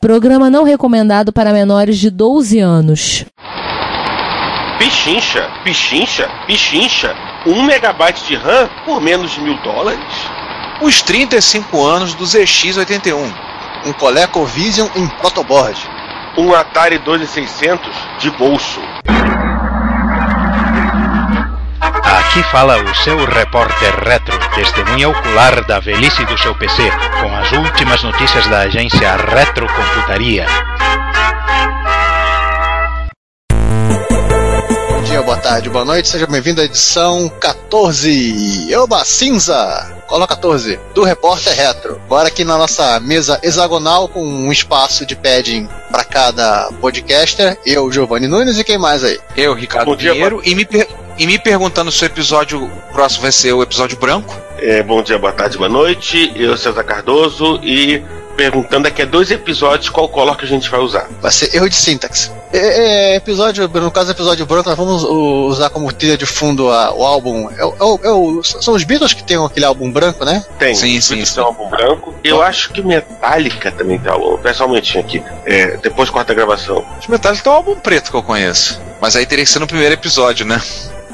Programa não recomendado para menores de 12 anos. Pichincha, pichincha, pichincha. Um megabyte de RAM por menos de mil dólares? Os 35 anos do ZX81. Um ColecoVision em protoboard. Um Atari 2600 de bolso. Aqui fala o seu repórter retro, testemunha ocular da velhice do seu PC, com as últimas notícias da agência Retrocomputaria. Bom dia, boa tarde, boa noite, seja bem-vindo à edição 14. Oba, cinza! Cola 14, do Repórter Retro. Agora aqui na nossa mesa hexagonal com um espaço de padding para cada podcaster, eu, Giovanni Nunes e quem mais aí? Eu, Ricardo Bom dia, Pinheiro, e me, per- e me perguntando se o episódio próximo vai ser o episódio branco. É, bom dia, boa tarde, boa noite. Eu, César Cardoso, e perguntando daqui a dois episódios qual color que a gente vai usar. Vai ser erro de sintaxe. É, é, episódio, no caso do episódio branco, nós vamos usar como trilha de fundo a- o álbum. É, é é o- são os Beatles que tem aquele álbum branco, né? Tem, Sim, os sim, Beatles sim. tem um álbum branco. Eu acho que Metallica também tem álbum. Peça um momentinho aqui. É, depois corta a gravação. Os Metallica tem um álbum preto que eu conheço. Mas aí teria que ser no primeiro episódio, né?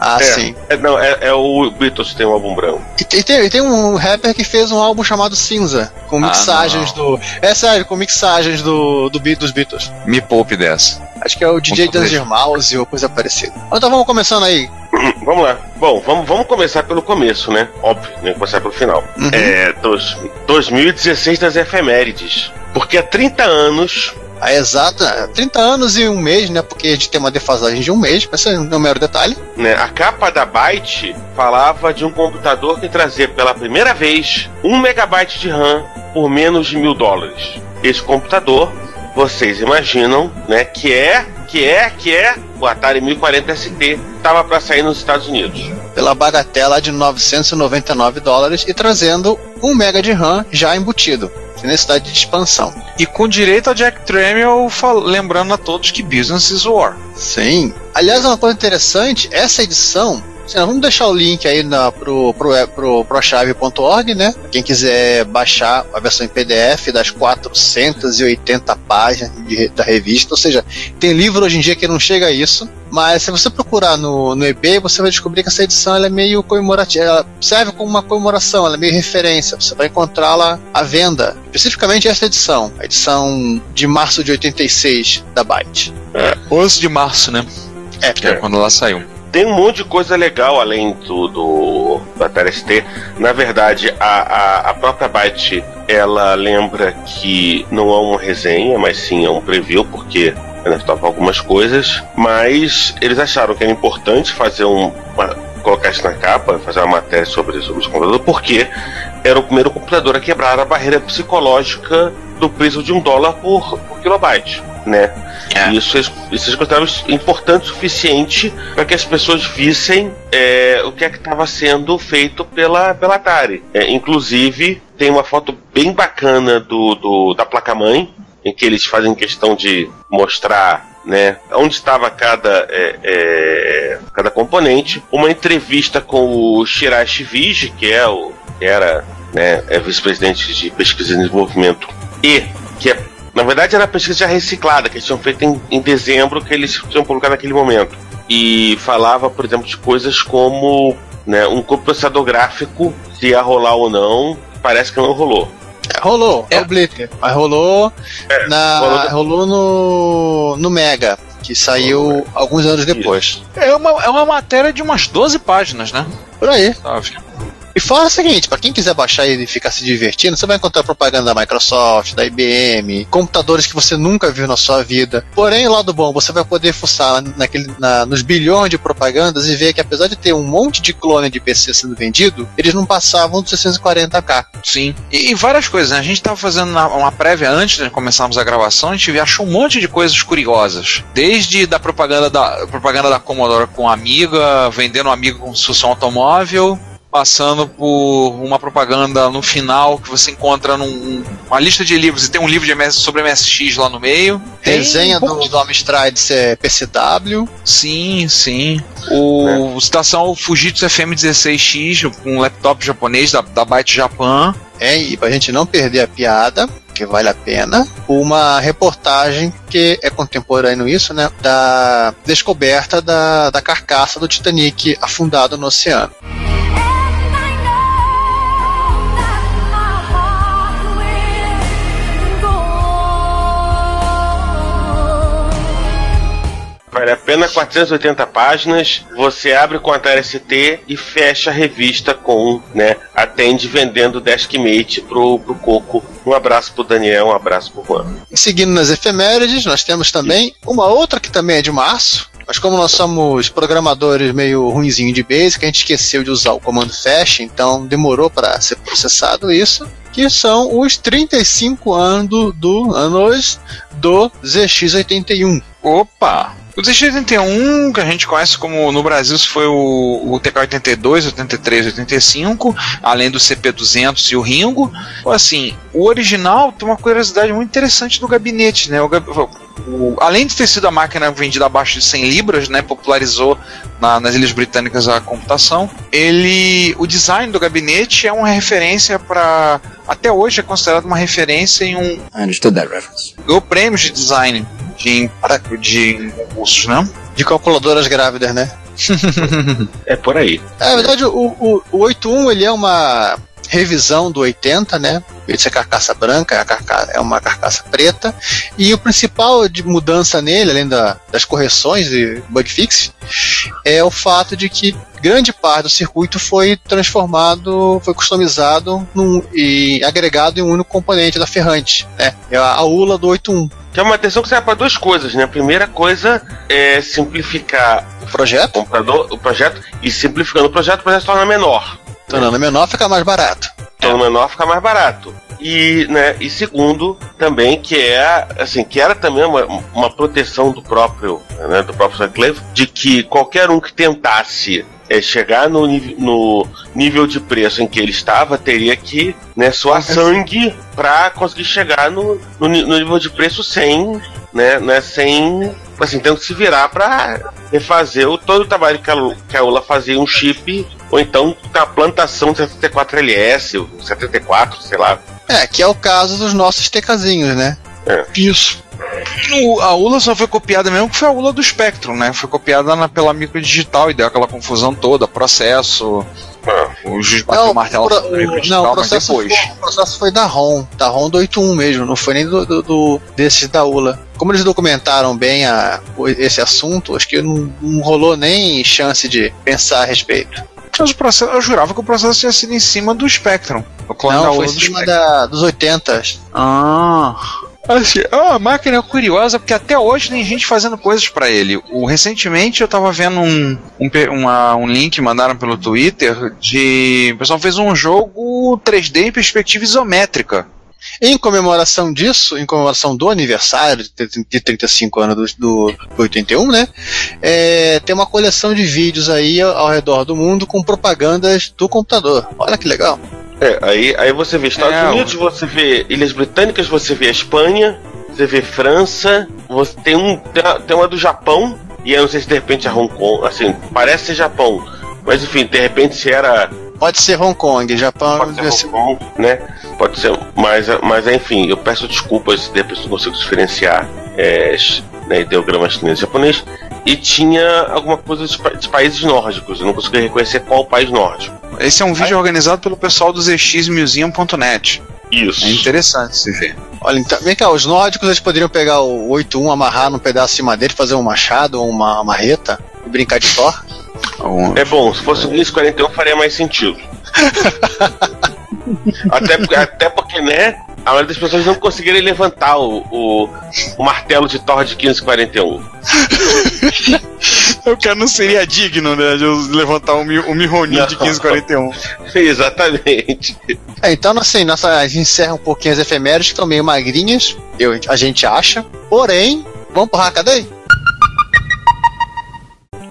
Ah, É. sim. É, não, é, é o Beatles que tem um álbum branco. E tem, tem- e tem um rapper que fez um álbum chamado Cinza, com Ah, mixagens do. É sério, com mixagens do, do dos Beatles. Me poupe dessa. Acho que é o DJ Danger Mouse ou coisa parecida. Então vamos começando aí. Vamos lá. Bom, vamos, vamos começar pelo começo, né? Óbvio, né? Começar pelo final. Uhum. É, dois, 2016 das efemérides. Porque há 30 anos, A exata 30 anos e um mês, né? Porque a gente tem uma defasagem de um mês, mas isso não é um mero detalhe. né, a capa da Byte falava de um computador que trazia pela primeira vez 1 megabyte de RAM por menos de mil dólares. Esse computador, vocês imaginam, né? Que é, que é, que é o Atari 1040 ST. Estava para sair nos Estados Unidos. Pela bagatela de 999 dólares e trazendo um mega de RAM já embutido. Sem necessidade de expansão. E com direito a Jack Tramiel lembrando a todos que business is war. Sim. Aliás, uma coisa interessante, essa edição. Assim, vamos deixar o link aí na, pro, pro, web- pro, prochave.org, né? Quem quiser baixar a versão em PDF das 480 páginas de- da revista. Ou seja, tem livro hoje em dia que não chega a isso. Mas se você procurar no, no eBay, você vai descobrir que essa edição é meio comemorativa. Ela serve como uma comemoração, ela é meio referência. Você vai encontrá-la à venda. Especificamente essa edição, a edição de março de 86 da Byte. 11 de março, né? É, é quando ela saiu. Tem um monte de coisa legal além do, do, do Atari ST. Na verdade, a, a, a própria Byte ela lembra que não é uma resenha, mas sim é um preview, porque estava algumas coisas. Mas eles acharam que era importante fazer um. uma- colocar isso na capa, fazer uma matéria sobre, sobre esse porque era o primeiro computador a quebrar a barreira psicológica do preço de um dólar por, por kilobyte, né? É. E isso, eles- isso eles consideraram importante o suficiente para que as pessoas vissem é, o que é que estava sendo feito pela, pela Atari. É, inclusive, tem uma foto bem bacana do, do- da placa-mãe, em que eles fazem questão de mostrar né, onde estava cada, é, é, cada componente. Uma entrevista com o Shirashi Vige, que é o que era né, é vice-presidente de pesquisa e desenvolvimento, e que é na verdade, era pesquisa já reciclada, que eles tinham feito em, em dezembro, que eles tinham publicado naquele momento. E falava, por exemplo, de coisas como né, um processador gráfico, se ia rolar ou não, parece que não rolou. É, rolou, é É. o Blitter. Mas rolou, na, rolou rolou, no, no Mega, que saiu alguns anos depois. É uma, é uma matéria de umas 12 páginas, né? Por aí. Sabe? E fora o seguinte, para quem quiser baixar e ficar se divertindo, você vai encontrar propaganda da Microsoft, da IBM, computadores que você nunca viu na sua vida. Porém, lado bom, você vai poder fuçar naquele, na- nos bilhões de propagandas e ver que apesar de ter um monte de clone de PC sendo vendido, eles não passavam dos 640k. Sim. E, e várias coisas, né? A gente tava fazendo na- uma prévia antes de começarmos a gravação, a gente achou um monte de coisas curiosas. Desde da propaganda da propaganda da Commodore com a Amiga, vendendo a Amiga como se um automóvel, passando por uma propaganda no final que você encontra num, uma lista de livros e tem um livro de MS, sobre MSX lá no meio. Tem Desenha um do, do Amstrad ser PCW. Sim, sim. O Estação Fujitsu FM16X, um laptop japonês da, da Byte Japan. É, e pra gente não perder a piada, porque vale a pena, uma reportagem que é contemporâneo isso, né? Da descoberta da, da carcaça do Titanic afundado no oceano. Vale a pena 480 páginas. Você abre com a TST e fecha a revista com, né? Atende vendendo Deskmate pro, pro Coco. Um abraço pro Daniel, um abraço pro Juan. Seguindo nas efemérides, nós temos também uma outra que também é de março. Mas como nós somos programadores meio ruinzinho de Basic, a gente esqueceu de usar o comando fetch, então demorou para ser processado isso. Que são os 35 anos do anos do ZX81. Opa! O ZX81, que a gente conhece como no Brasil foi o, o TK82, 83, 85, além do CP200 e o Ringo. Assim, o original tem uma curiosidade muito interessante do gabinete, né? O, o, além de ter sido a máquina vendida abaixo de 100 libras, né, popularizou na, nas Ilhas Britânicas a computação. Ele, o design do gabinete é uma referência para até hoje é considerado uma referência em um. I understood that reference. Ganhou prêmios de design de, de concursos, né? De calculadoras grávidas, né? é por aí. É, na verdade, o, o, o 81 ele é uma revisão do 80, né? Ele é carcaça branca, é, é uma carcaça preta. E o principal de mudança nele, além da, das correções e bug fix, é o fato de que grande parte do circuito foi transformado, foi customizado num, e agregado em um único componente da ferrante, né? É a, a ULA do 81. Que é uma atenção que serve para duas coisas, né? A primeira coisa é simplificar o projeto, o, computador, o projeto e simplificando o projeto, o projeto se torna menor. Tornando menor fica mais barato. Tornando menor fica mais barato. E, né, e segundo, também que é assim, que era também uma, uma proteção do próprio, né, do próprio Sutcliffe, de que qualquer um que tentasse é, chegar no, no, nível de preço em que ele estava, teria que né, suar sangue para conseguir chegar no, no, no, nível de preço sem, né, né, sem, assim, tendo que se virar para refazer o, todo o trabalho que a, que a ULA fazia um chip, ou então a plantação 74LS, 74, sei lá. É, que é o caso dos nossos TKzinhos, né? É. Isso. O, a ULA só foi copiada mesmo que foi a ULA do Spectrum, né? Foi copiada na, pela microdigital e deu aquela confusão toda, processo. Ah. O juiz bateu o martelo pro, o, Não, o processo, depois. Foi, o processo foi da ROM, da ROM do 81 mesmo, não foi nem do, do, do desses da ULA. Como eles documentaram bem a, esse assunto, acho que não, não rolou nem chance de pensar a respeito. Mas o processo, eu jurava que o processo tinha sido em cima do Spectrum. O clone não, da foi em cima da, dos 80. Ah. Assim, é uma máquina curiosa porque até hoje tem gente fazendo coisas para ele. O, recentemente eu tava vendo um, um, uma, um link mandaram pelo Twitter de. O pessoal fez um jogo 3D em perspectiva isométrica. Em comemoração disso, em comemoração do aniversário de 35 anos do, do 81, né? É, tem uma coleção de vídeos aí ao redor do mundo com propagandas do computador. Olha que legal. É, aí, aí você vê Estados é, Unidos, você vê Ilhas Britânicas, você vê a Espanha, você vê França, você tem um tem uma, tem uma do Japão, e eu não sei se de repente é Hong Kong, assim, parece ser Japão, mas enfim, de repente se era Pode ser Hong Kong, Japão. Pode ser Hong Kong, né? Pode ser, mas, mas enfim, eu peço desculpas se de repente não consigo diferenciar é, né, ideograma chinês e japonês. E tinha alguma coisa de, de, países nórdicos, eu não consegui reconhecer qual país nórdico. Esse é um vídeo Aí... organizado pelo pessoal do zxmuseum.net. Isso. É interessante se ver. Olha, então, vem cá, os nórdicos eles poderiam pegar o 8-1, amarrar num pedaço de madeira e fazer um machado ou uma marreta e brincar de Thor? É bom, se fosse o 1541 faria mais sentido. até, até porque, né? A maioria das pessoas não conseguiram levantar o, o, o martelo de Thor de 1541. o cara não seria digno, né, de levantar o, o Mihoni de 1541. Exatamente. É, então, assim, nossa, a gente encerra um pouquinho as efemérides, que estão meio magrinhas, eu, a gente acha. Porém, vamos pro Hackaday?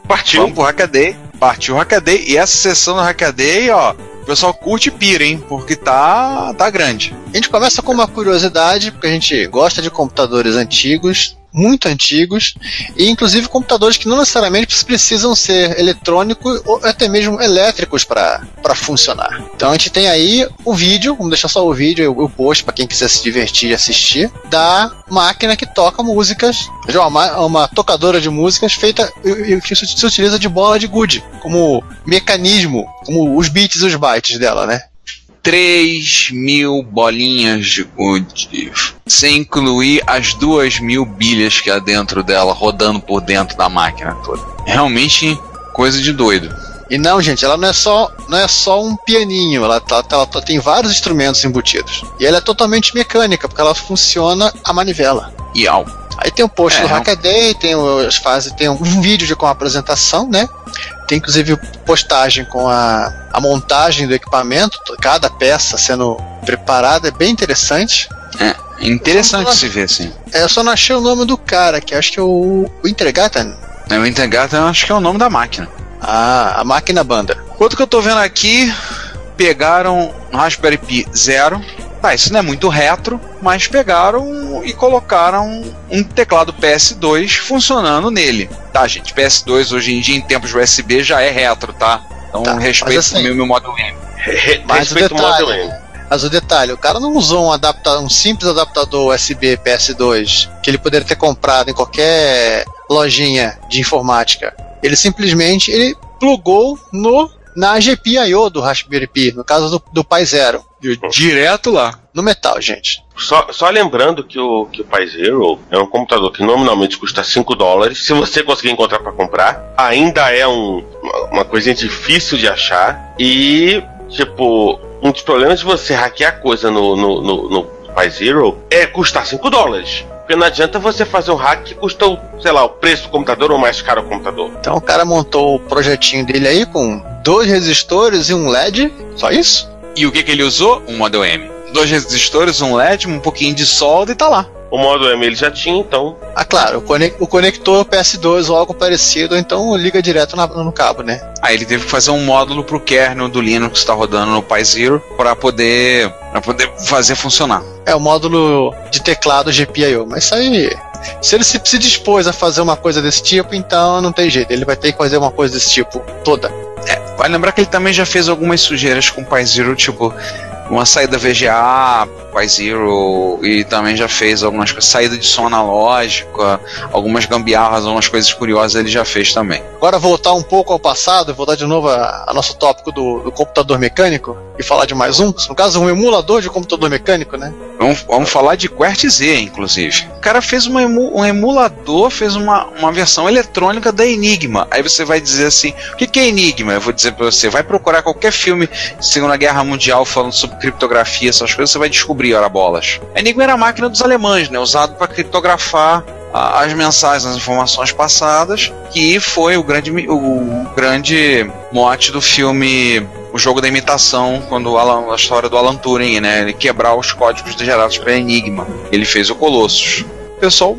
Partiu. Vamos pro Hackaday. Partiu o Hackaday. E essa sessão do Hackaday, ó, o pessoal curte pira, hein? Porque tá, tá grande. A gente começa com uma curiosidade, porque a gente gosta de computadores antigos, muito antigos e inclusive computadores que não necessariamente precisam ser eletrônicos ou até mesmo elétricos para funcionar. Então a gente tem aí o vídeo, vamos deixar só o vídeo, o post para quem quiser se divertir e assistir, da máquina que toca músicas, uma, uma tocadora de músicas feita que se utiliza de bola de gude como mecanismo, como os bits e os bytes dela, né? 3 mil bolinhas de gude, sem incluir as 2 mil bilhas que há dentro dela, rodando por dentro da máquina toda. Realmente coisa de doido. E não, gente, ela não é só, não é só um pianinho, ela, tá, ela, ela tem vários instrumentos embutidos. E ela é totalmente mecânica, porque ela funciona a manivela. E ao. Aí tem o post é, do Hackaday, tem as fases, tem um vídeo de, com a apresentação, né? Tem inclusive postagem com a, a montagem do equipamento, cada peça sendo preparada, é bem interessante. É, é interessante então, se ver, assim. É, eu só não achei o nome do cara, que acho que é o, o Intergatan. É, o Intergatan acho que é o nome da máquina. Ah, a máquina banda. Outro que eu tô vendo aqui, pegaram Raspberry Pi 0, ah, isso não é muito retro, mas pegaram e colocaram um teclado PS2 funcionando nele. Tá, gente, PS2 hoje em dia em tempos USB já é retro, tá? Então tá, respeito assim, meu, meu Model M. Mas o detalhe, Model M. Mas o detalhe, o cara não usou um, um simples adaptador USB PS2 que ele poderia ter comprado em qualquer lojinha de informática. Ele simplesmente ele plugou no na GPIO do Raspberry Pi, no caso do, do Pi Zero. Direto lá. No metal, gente. Só, só lembrando que o, que o Pi Zero é um computador que nominalmente custa 5 dólares. Se você conseguir encontrar para comprar, ainda é um, uma coisinha difícil de achar. E, tipo, um dos problemas de você hackear coisa no, no, no, no Pi Zero é custar 5 dólares. Porque não adianta você fazer um hack que custa, sei lá, o preço do computador ou mais caro o computador. Então o cara montou o projetinho dele aí com dois resistores e um LED, só isso? E o que, que ele usou? Um Model M. Dois resistores, um LED, um pouquinho de solda e tá lá. O Model M ele já tinha, então. Ah, claro, o, conector PS2 ou algo parecido, então liga direto na, no cabo, né? Aí ele teve que fazer um módulo pro kernel do Linux que está rodando no Pi Zero para poder, pra poder fazer funcionar. É o módulo de teclado GPIO, mas isso aí se ele se, se dispôs a fazer uma coisa desse tipo, então não tem jeito, ele vai ter que fazer uma coisa desse tipo toda. É, vai lembrar que ele também já fez algumas sujeiras com o Pi Zero, tipo, uma saída VGA, Zero, e também já fez algumas coisas, saída de som analógica, algumas gambiarras, algumas coisas curiosas ele já fez também. Agora voltar um pouco ao passado, voltar de novo a, a nosso tópico do, do, computador mecânico e falar de mais um, no caso um emulador de computador mecânico, né? Vamos, vamos falar de QWERTZ, inclusive. O cara fez uma emu, um emulador, fez uma, uma versão eletrônica da Enigma. Aí você vai dizer assim, o que, que é Enigma? Eu vou dizer para você, vai procurar qualquer filme de Segunda Guerra Mundial falando sobre criptografia, essas coisas, você vai descobrir, ora bolas. A Enigma era a máquina dos alemães, né? Usado para criptografar as mensagens, as informações passadas, que foi o grande, o grande mote do filme O Jogo da Imitação, quando Alan, a história do Alan Turing, né? Ele quebrar os códigos gerados pela Enigma. Ele fez o Colossus. O pessoal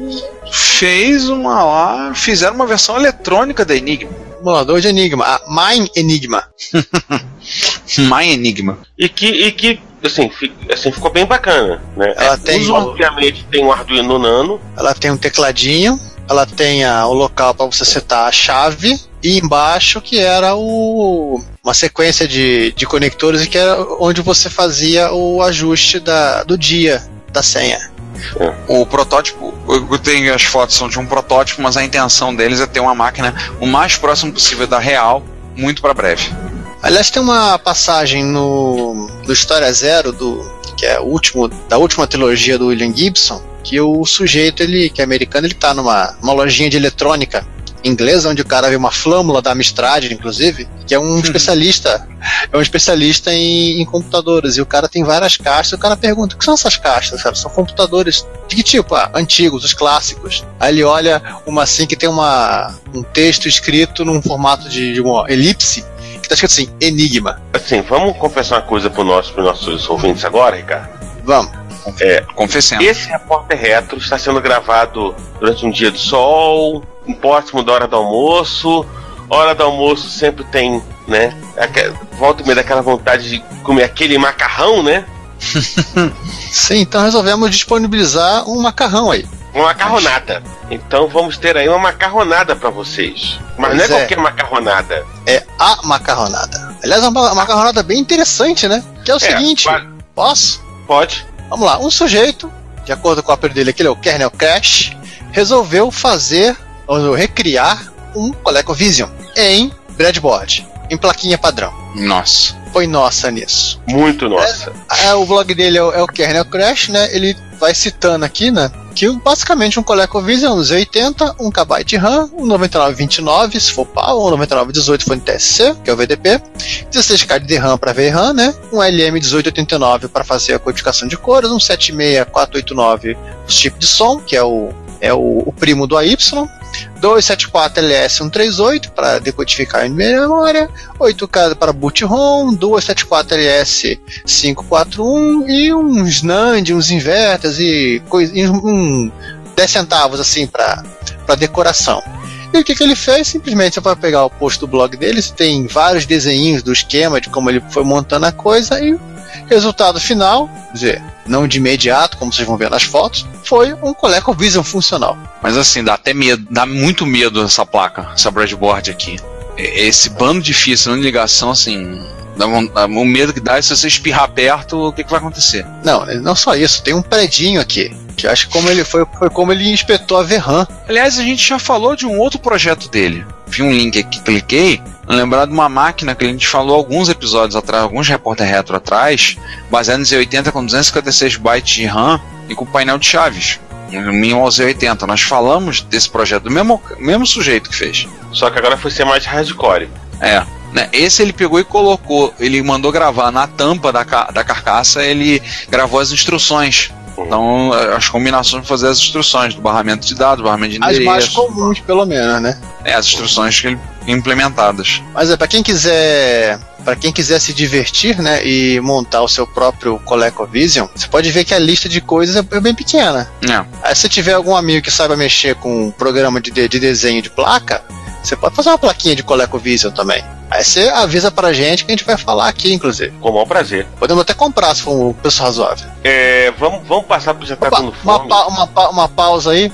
fez uma lá, fizeram uma versão eletrônica da Enigma. Emulador de Enigma, a Mine Enigma. My Enigma. E que, e que assim, assim, ficou bem bacana, né? Ela é, tem, obviamente, tem um Arduino Nano. Ela tem um tecladinho, ela tem a, o local para você setar a chave e embaixo que era o, uma sequência de, de conectores e que era onde você fazia o ajuste da, do dia da senha. É. O protótipo, eu tenho as fotos são de um protótipo, mas a intenção deles é ter uma máquina o mais próximo possível da real, muito para breve. Aliás, tem uma passagem no, no História Zero, do, que é o último, da última trilogia do William Gibson, que o sujeito, ele, que é americano, ele tá numa uma lojinha de eletrônica inglesa, onde o cara vê uma flâmula da Amstrad, inclusive, que é um uhum. especialista, é um especialista em, em, computadores. E o cara tem várias caixas, e o cara pergunta: o que são essas caixas? Cara? São computadores de que tipo? Ah, antigos, os clássicos. Aí ele olha uma assim que tem uma, um texto escrito num formato de, de uma elipse que tá escrito assim, Enigma. Assim, vamos confessar uma coisa para nosso, os nossos ouvintes agora, Ricardo? Vamos. É, Confessando. Esse repórter retro está sendo gravado durante um dia de sol, um próximo da hora do almoço. Hora do almoço sempre tem, né? Volta e meia daquela vontade de comer aquele macarrão, né? Sim, então resolvemos disponibilizar um macarrão aí. Uma macarronada. Então vamos ter aí uma macarronada para vocês. Mas Pois não é, é. qualquer macarronada. É a macarronada. Aliás, é uma macarronada bem interessante, né? Que é o seguinte, va- posso? Pode. Vamos lá, um sujeito, de acordo com o apelido dele, aquele é o Kernel Crash, resolveu fazer, ou recriar um ColecoVision em breadboard, em plaquinha padrão. Nossa. Foi nossa nisso. Muito nossa. É, o blog dele é o, é o Kernel Crash, né? Ele vai citando aqui, né? Que basicamente um ColecoVision, um Z80, 1 KB de RAM, um 9929 se for PAL, um 9918 se for NTSC, que é o VDP, 16K de RAM para VRAM, né? Um LM1889 para fazer a codificação de cores, um 76489 o chip de som, que é o, é o, o primo do AY, 274LS138 para decodificar em memória, 8K para boot ROM, 274LS541 e uns NAND, uns inverters e, e um 10 centavos assim para decoração. E o que, que ele fez? Simplesmente você vai pegar o post do blog dele, tem vários desenhinhos do esquema de como ele foi montando a coisa e resultado final, quer dizer, não de imediato, como vocês vão ver nas fotos, foi um ColecoVision funcional. Mas assim, dá até medo, dá muito medo essa placa, essa breadboard aqui. Esse bando difícil, de ligação, assim. Dá um, dá um medo que dá é se você espirrar perto, o que, que vai acontecer? Não, não só isso, tem um predinho aqui. Que acho que como ele foi, foi como ele inspetou a VRAM. Aliás, a gente já falou de um outro projeto dele. Vi um link aqui, cliquei, lembrar de uma máquina que a gente falou alguns episódios atrás, alguns repórter retro atrás, baseado em Z80 com 256 bytes de RAM e com painel de chaves. Um mínimo Z80. Nós falamos desse projeto, do mesmo, mesmo sujeito que fez. Só que agora foi ser mais hardcore. É. Né? Esse ele pegou e colocou, ele mandou gravar na tampa da, ca- da carcaça, ele gravou as instruções. Então, as combinações para fazer as instruções do barramento de dados, barramento de As mais endereço. comuns, pelo menos, né? É, as instruções que ele implementadas. Mas é para quem quiser, para quem quiser se divertir, né, e montar o seu próprio ColecoVision, você pode ver que a lista de coisas é bem pequena. É. Aí se tiver algum amigo que saiba mexer com um programa de, de de desenho de placa, você pode fazer uma plaquinha de ColecoVision também. Aí você avisa pra gente que a gente vai falar aqui, inclusive. Com o maior prazer. Podemos até comprar se for um preço razoável. É, vamos, vamos passar pro Já Tá Opa, Dando uma, Fome. pa- uma, pa- uma pausa aí.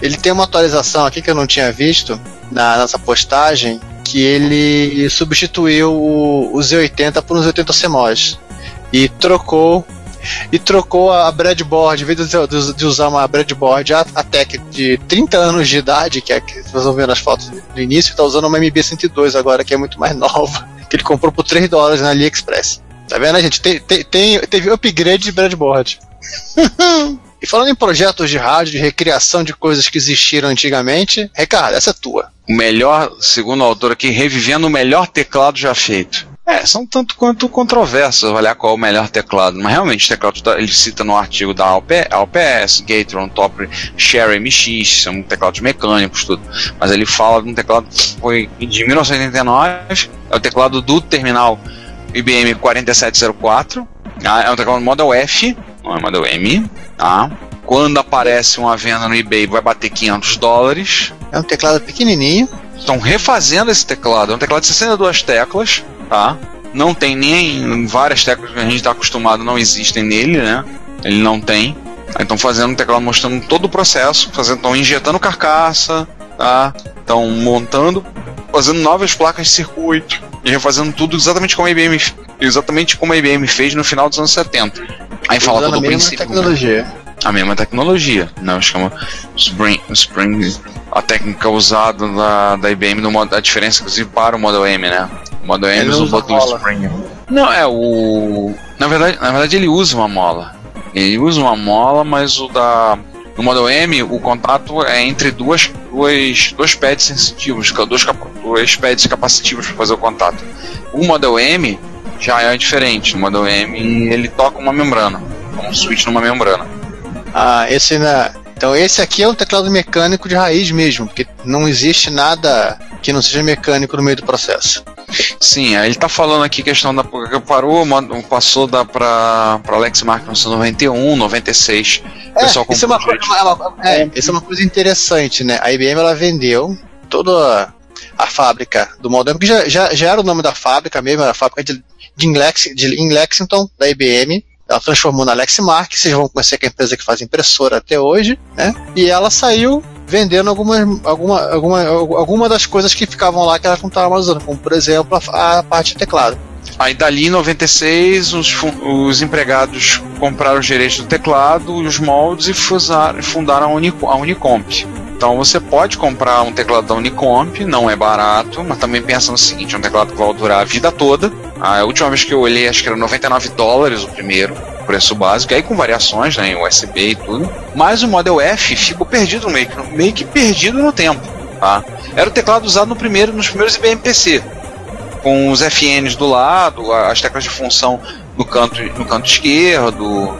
Ele tem uma atualização aqui que eu não tinha visto na nossa postagem, que ele substituiu o, o Z80 por um Z80 CMOS e trocou e trocou a breadboard, em vez de, de- usar uma breadboard a, a tech de 30 anos de idade, que é que vocês vão ver nas fotos do início, está usando uma MB102 agora, que é muito mais nova, que ele comprou por 3 dólares na AliExpress. Tá vendo, gente? Tem, tem, tem- teve upgrade de breadboard. E falando em projetos de rádio, de recriação de coisas que existiram antigamente, Ricardo, essa é tua. O melhor, segundo o autor aqui, revivendo o melhor teclado já feito. É, são tanto quanto controversas olhar qual é o melhor teclado. Mas realmente, o teclado ele cita no artigo da ALP, ALPS, Gatron, Top, Sherry MX, são teclados mecânicos, tudo. Mas ele fala de um teclado que foi de 1989, é o teclado do terminal IBM 4704, ah, é um teclado Model F, não é M, tá? Quando aparece uma venda no eBay, vai bater 500 dólares. É um teclado pequenininho. Estão refazendo esse teclado. É um teclado de 62 teclas, tá? Não tem nem várias teclas que a gente está acostumado, não existem nele, né? Ele não tem. Aí estão fazendo um teclado mostrando todo o processo, estão injetando carcaça, tá? Estão montando, fazendo novas placas de circuito e refazendo tudo exatamente como a IBM, exatamente como a IBM fez no final dos anos 70. Aí fala todo a o mesma princípio. tecnologia. A mesma tecnologia, né? Chama Spring, Spring a técnica usada da, da IBM no modo, a diferença inclusive para o Model M, né? O Model M Ele usa o botão. Spring. Não, é o na verdade, na verdade ele usa uma mola. Ele usa uma mola, mas o da no Model M o contato é entre duas duas dois pads sensitivos, dois, dois pads capacitivos para fazer o contato. O Model M já é diferente. O Model M ele toca uma membrana, um switch numa membrana. Ah, esse na. Então esse aqui é um teclado mecânico de raiz mesmo, porque não existe nada que não seja mecânico no meio do processo. Sim, aí ele tá falando aqui questão da porque parou, passou da pra, pra Alex Mark 1991, 96. O É, pessoal isso é uma, coisa, é uma- é, isso é uma coisa interessante, né? A IBM ela vendeu toda a fábrica do modem, porque já, já, já era o nome da fábrica mesmo, era a fábrica de, de, em, Lex, de Lexington, da IBM. Ela transformou na Lexmark, vocês vão conhecer que é a empresa que faz impressora até hoje, né? E ela saiu vendendo algumas, alguma, alguma, alguma das coisas que ficavam lá que elas não estavam mais usando, como por exemplo a, a parte de teclado. Aí dali em 96 os, os empregados compraram os direitos do teclado os moldes e fusaram- fundaram a, Unico- a Unicomp. Então você pode comprar um teclado da Unicomp, não é barato, mas também pensa no seguinte, é um teclado que vai durar a vida toda. A última vez que eu olhei, acho que era 99 dólares o primeiro, preço básico, aí com variações, né, em USB e tudo. Mas o Model F ficou perdido meio que, meio que perdido no tempo, tá? Era o teclado usado no primeiro, nos primeiros IBM PC, com os FNs do lado, as teclas de função no canto, no canto esquerdo,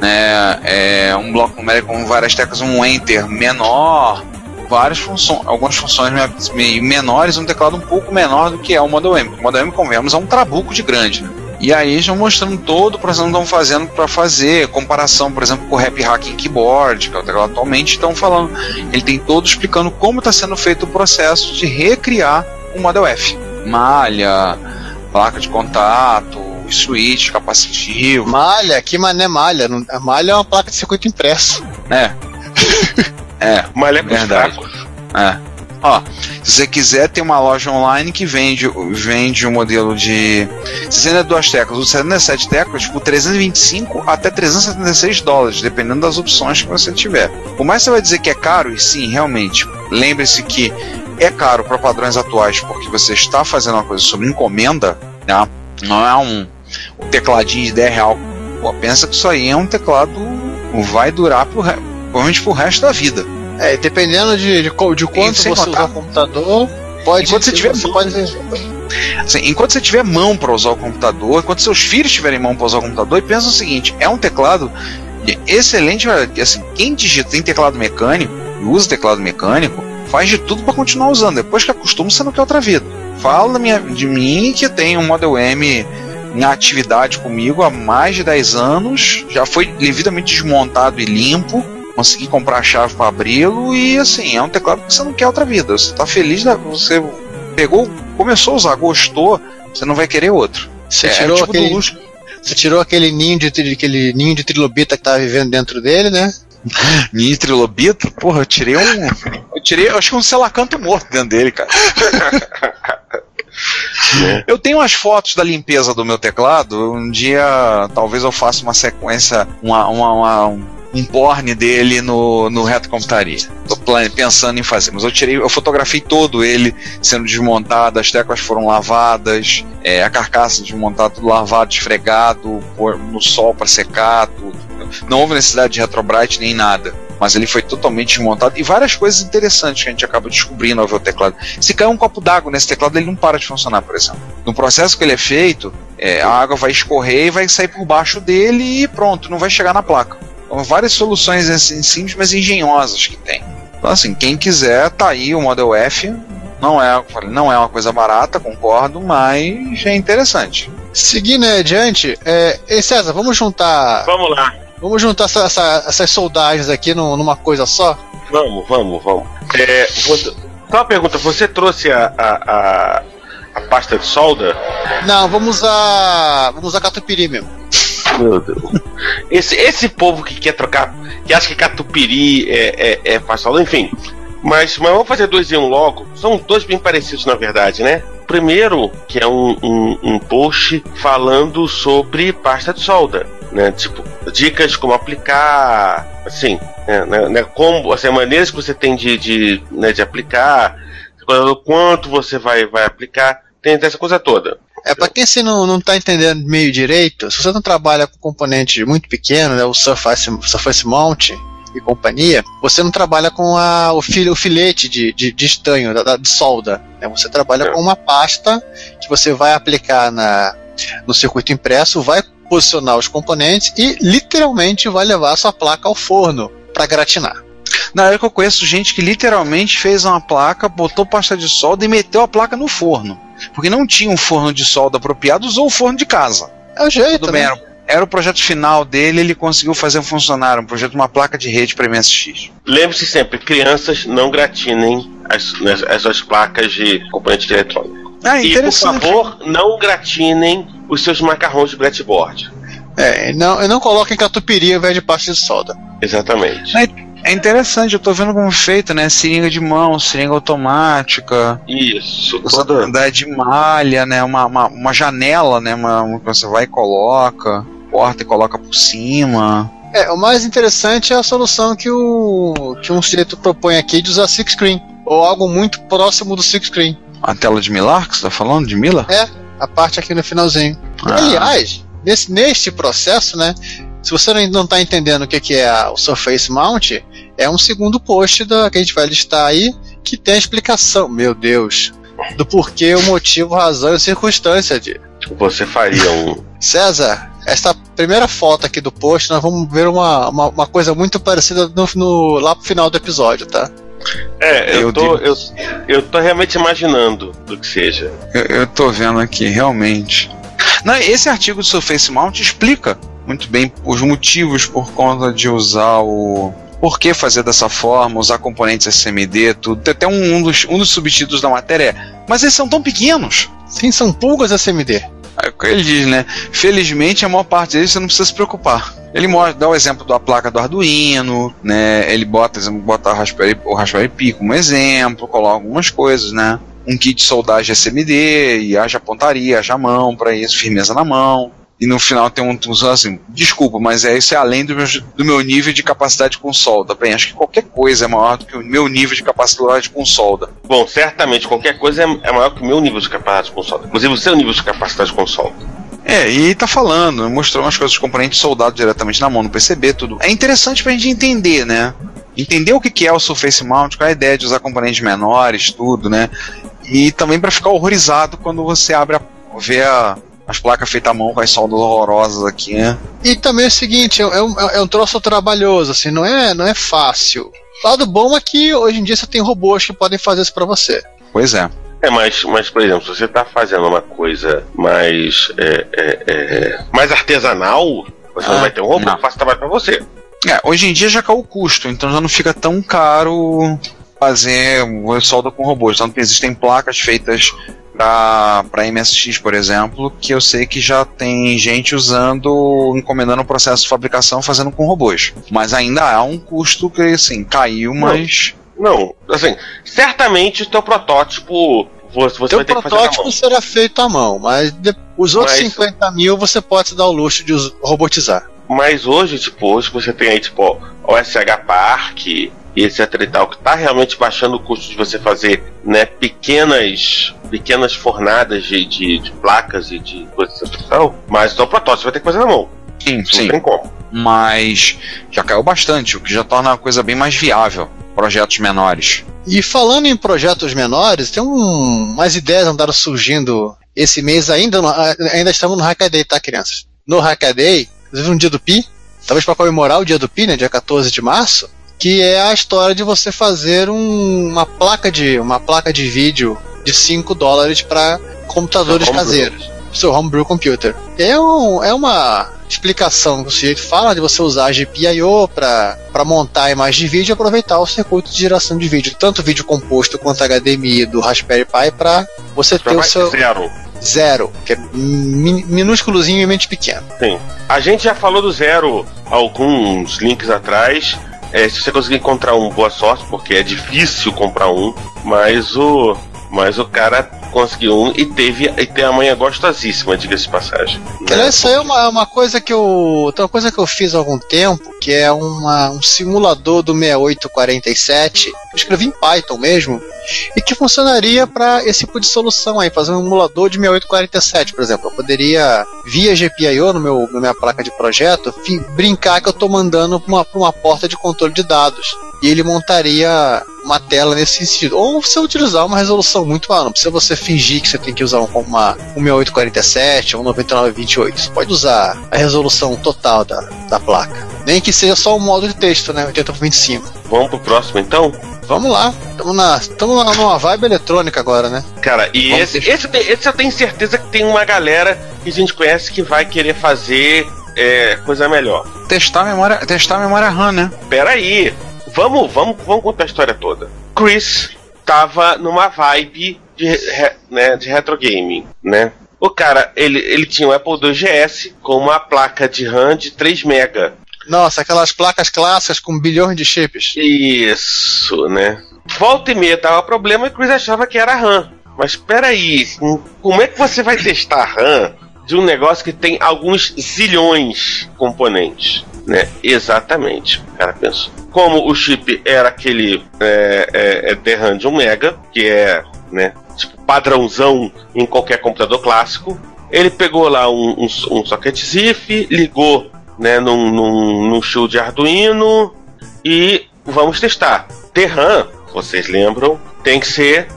né, é, um bloco numérico com várias teclas, um enter menor, várias funções, algumas funções me- meio menores, um teclado um pouco menor do que é o Model M. O Model M, convenhamos, é um trabuco de grande. né? E aí eles vão mostrando todo o processo que estão fazendo para fazer, comparação, por exemplo, com o Happy Hacking Keyboard, que é o teclado atualmente, estão falando, ele tem todo explicando como está sendo feito o processo de recriar o Model F. Malha, placa de contato, switch, capacitivo, Malha, que mané malha. Malha é uma placa de circuito impresso. né? é, Malha pros Verdade. fracos. É. Ó, se você quiser, tem uma loja online que vende, vende o modelo de 62 teclas ou 77 teclas por 325 até 376 dólares, dependendo das opções que você tiver. Por mais que você vai dizer que é caro, e sim, realmente, lembre-se que é caro para padrões atuais porque você está fazendo uma coisa sobre encomenda, né? não é um, um tecladinho de 10 real. Pô, pensa que isso aí é um teclado vai durar pro, provavelmente pro resto da vida. É, dependendo de, de, de quanto você usar o computador, pode. Enquanto você tiver- pode Assim, enquanto você tiver mão para usar o computador, enquanto seus filhos tiverem mão para usar o computador, e pensa o seguinte: é um teclado excelente. Assim, quem digita tem teclado mecânico e usa teclado mecânico, faz de tudo para continuar usando. Depois que acostuma, você não quer outra vida. Fala minha- de mim que tem um Model M em atividade comigo há mais de 10 anos, já foi devidamente desmontado e limpo. Consegui comprar a chave para abri-lo e assim, é um teclado que você não quer outra vida. Você está feliz, da, você pegou, começou a usar, gostou, você não vai querer outro. Você é, tirou tipo do aquele. luxo. Você tirou aquele ninho de aquele ninho de trilobita que tava vivendo dentro dele, né? Nitrilobito, porra, eu tirei um. Eu tirei, eu acho que um selacanto morto dentro dele, cara. Eu tenho umas fotos da limpeza do meu teclado. Um dia, talvez eu faça uma sequência, uma, uma, uma- um porn dele no, no Reto Computaria. Tô plane- pensando em fazer, mas eu tirei, eu fotografei todo ele sendo desmontado, as teclas foram lavadas, é, a carcaça desmontada, tudo lavado, esfregado, no sol para secar, tudo. Não houve necessidade de retrobrite nem nada. Mas ele foi totalmente desmontado e várias coisas interessantes que a gente acaba descobrindo ao ver o teclado. Se cair um copo d'água nesse teclado, ele não para de funcionar, por exemplo. No processo que ele é feito, é, a água vai escorrer e vai sair por baixo dele e pronto, não vai chegar na placa. Várias soluções assim, simples, mas engenhosas que tem. Então, assim, quem quiser, tá aí o Model F. Não é, não é uma coisa barata, concordo, mas é interessante. Seguindo adiante, é, ei César, vamos juntar. Vamos lá. Vamos juntar essa- essa- essas soldagens aqui num- numa coisa só? Vamos, vamos, vamos. É, você, só uma pergunta, você trouxe a, a, a, a pasta de solda? Não, vamos usar. Vamos usar catupiry mesmo. Meu Deus. Esse, esse povo que quer trocar, que acha que catupiry é, é, é solda, enfim. Mas, mas vamos fazer dois em um logo. São dois bem parecidos, na verdade, né? Primeiro, que é um, um, um post falando sobre pasta de solda, né? Tipo, dicas como aplicar, assim, né? né, né, como, assim, maneiras que você tem de, de, né, de aplicar, quanto você vai, vai aplicar, tem essa coisa toda. É, pra quem se não, não tá entendendo meio direito, se você não trabalha com componente muito pequeno, né, o Surface, Surface Mount e companhia, você não trabalha com a, o, fil, o filete de, de, de estanho, da, da- de solda. Né, você trabalha É. com uma pasta que você vai aplicar na, no circuito impresso, vai posicionar os componentes e literalmente vai levar a sua placa ao forno para gratinar. Na época eu conheço gente que literalmente fez uma placa, botou pasta de solda e meteu a placa no forno. Porque não tinha um forno de solda apropriado, usou o forno de casa. É o jeito, Tudo né? bem, era, era o projeto final dele, ele conseguiu fazer funcionar um projeto de uma placa de rede para MSX. Lembre-se sempre, crianças não gratinem as, as, as suas placas de componente eletrônico. Ah, E, por favor, não gratinem os seus macarrões de Bratboard. É, não, e não coloquem catupiry ao invés de pasta de solda. Exatamente. Mas- É interessante, eu tô vendo como é feito, né? Seringa de mão, seringa automática. Isso, toda de malha, né? Uma, uma, uma janela, né? Uma, uma, você vai e coloca, porta e coloca por cima. É, o mais interessante é a solução que o que um sujeito propõe aqui de usar six screen ou algo muito próximo do six screen. A tela de Milar que você tá falando de Mila? É, a parte aqui no finalzinho. Ah. Aliás, nesse, neste processo, né? Se você não está entendendo o que, que é a, o Surface Mount, é um segundo post da, que a gente vai listar aí que tem a explicação, meu Deus, do porquê, o motivo, razão e circunstância de. Você faria um. César, esta primeira foto aqui do post, nós vamos ver uma, uma, uma coisa muito parecida no, no, lá pro final do episódio, tá? É, eu, eu tô, digo... eu, eu tô realmente imaginando do que seja. Eu, eu tô vendo aqui, realmente. Não, esse artigo do Surface Mount explica muito bem os motivos por conta de usar o. Por que fazer dessa forma, usar componentes SMD, tudo. Tem até um, um, dos, um dos subtítulos da matéria é. Mas eles são tão pequenos. Sim, são pulgas SMD. É ele diz, né? Felizmente, a maior parte deles você não precisa se preocupar. Ele mostra, dá o exemplo da placa do Arduino, né? Ele bota, exemplo, bota o Raspberry, o Raspberry Pi como exemplo, coloca algumas coisas, né? Um kit de soldagem SMD, e haja pontaria, haja mão para isso, firmeza na mão. E no final tem um, um assim, desculpa, mas é isso é além do meu, do meu nível de capacidade com solda. Bem, acho que qualquer coisa é maior do que o meu nível de capacidade com solda. Bom, certamente qualquer coisa é, é maior que o meu nível de capacidade com solda. Inclusive o seu nível de capacidade com solda. É, e tá falando, mostrou umas coisas, componentes soldados diretamente na mão, no PCB, tudo. É interessante pra gente entender, né? Entender o que é o Surface Mount, qual é a ideia de usar componentes menores, tudo, né? E também para ficar horrorizado quando você abre a, vê a, as placas feitas à mão com as soldas horrorosas aqui, né? E também é o seguinte, é um, é um troço trabalhoso, assim, não é, não é fácil. O lado bom é que hoje em dia você tem robôs que podem fazer isso para você. Pois é. É, mas, mas, por exemplo, se você está fazendo uma coisa mais, é, é, é, mais artesanal, você ah, não vai ter um robô não. que faça trabalho para você. É, hoje em dia já caiu o custo, então já não fica tão caro fazer solda com robôs. Tanto que existem placas feitas para MSX, por exemplo, que eu sei que já tem gente usando, encomendando o processo de fabricação fazendo com robôs. Mas ainda há um custo que, assim, caiu, mas. Não, assim, certamente o teu protótipo você, você Teu protótipo será feito à mão, mas de, os outros mas, 50 mil você pode se dar o luxo de robotizar. Mas hoje, tipo, hoje você tem aí, tipo, o SH Park e etc e tal, que tá realmente baixando o custo de você fazer, né, pequenas pequenas fornadas de, de, de placas e de coisas de mas então o protótipo vai ter que fazer na mão. Sim, Isso sim. Não tem como. Mas já caiu bastante, o que já torna a coisa bem mais viável projetos menores. E falando em projetos menores, tem um, mais ideias andaram surgindo esse mês ainda, no, ainda estamos no Hackaday, tá, crianças? No Hackaday, inclusive no dia do Pi, talvez para comemorar o dia do Pi, né, dia 14 de março, que é a história de você fazer um, uma placa de uma placa de vídeo de 5 dólares para computadores caseiros, seu homebrew computer. É, um, é uma explicação que o sujeito fala de você usar a GPIO para montar a imagem de vídeo e aproveitar o circuito de geração de vídeo, tanto vídeo composto quanto HDMI do Raspberry Pi para você ter o seu zero. Zero, que é minúsculozinho e mente pequeno. Sim. A gente já falou do zero alguns links atrás. É, se você conseguir encontrar um, boa sorte, porque é difícil comprar um, mas o mas o cara conseguiu um e teve e tem a manha gostosíssima, diga-se de passagem. Né? Isso aí é uma, uma coisa que eu. Uma coisa que eu fiz há algum tempo, que é uma, um simulador do 6847. Eu escrevi em Python mesmo, e que funcionaria para esse tipo de solução aí, fazer um emulador de 6847, por exemplo. Eu poderia, via GPIO no meu, na minha placa de projeto, brincar que eu estou mandando para uma, uma porta de controle de dados. E ele montaria uma tela nesse sentido. Ou você utilizar uma resolução muito alta, não precisa você fingir que você tem que usar uma, uma 6847 ou 9928. Você pode usar a resolução total da, da placa. Nem que seja só o modo de texto, né? 80 por 25. Vamos pro próximo então? Vamos lá. Estamos na, tamo numa vibe eletrônica agora, né? Cara, e esse, esse, esse eu tenho certeza que tem uma galera que a gente conhece que vai querer fazer é, coisa melhor. Testar a memória, testar a memória RAM, né? Pera aí. Vamos, vamos, vamos contar a história toda. Chris tava numa vibe de, né, de retro gaming, né? O cara, ele, ele tinha um Apple II GS com uma placa de RAM de 3 MB Nossa, aquelas placas clássicas com bilhões de chips. Isso, né? Volta e meia dava problema e Chris achava que era RAM. Mas peraí, com- como é que você vai testar RAM de um negócio que tem alguns zilhões de componentes? Né? Exatamente, o cara pensou. Como o chip era aquele é, é, é de 1 mega, que é né, tipo padrãozão em qualquer computador clássico, ele pegou lá um, um, um socket ZIF, ligou né, num, num, num shield de Arduino e vamos testar. DRAM, vocês lembram, tem que ser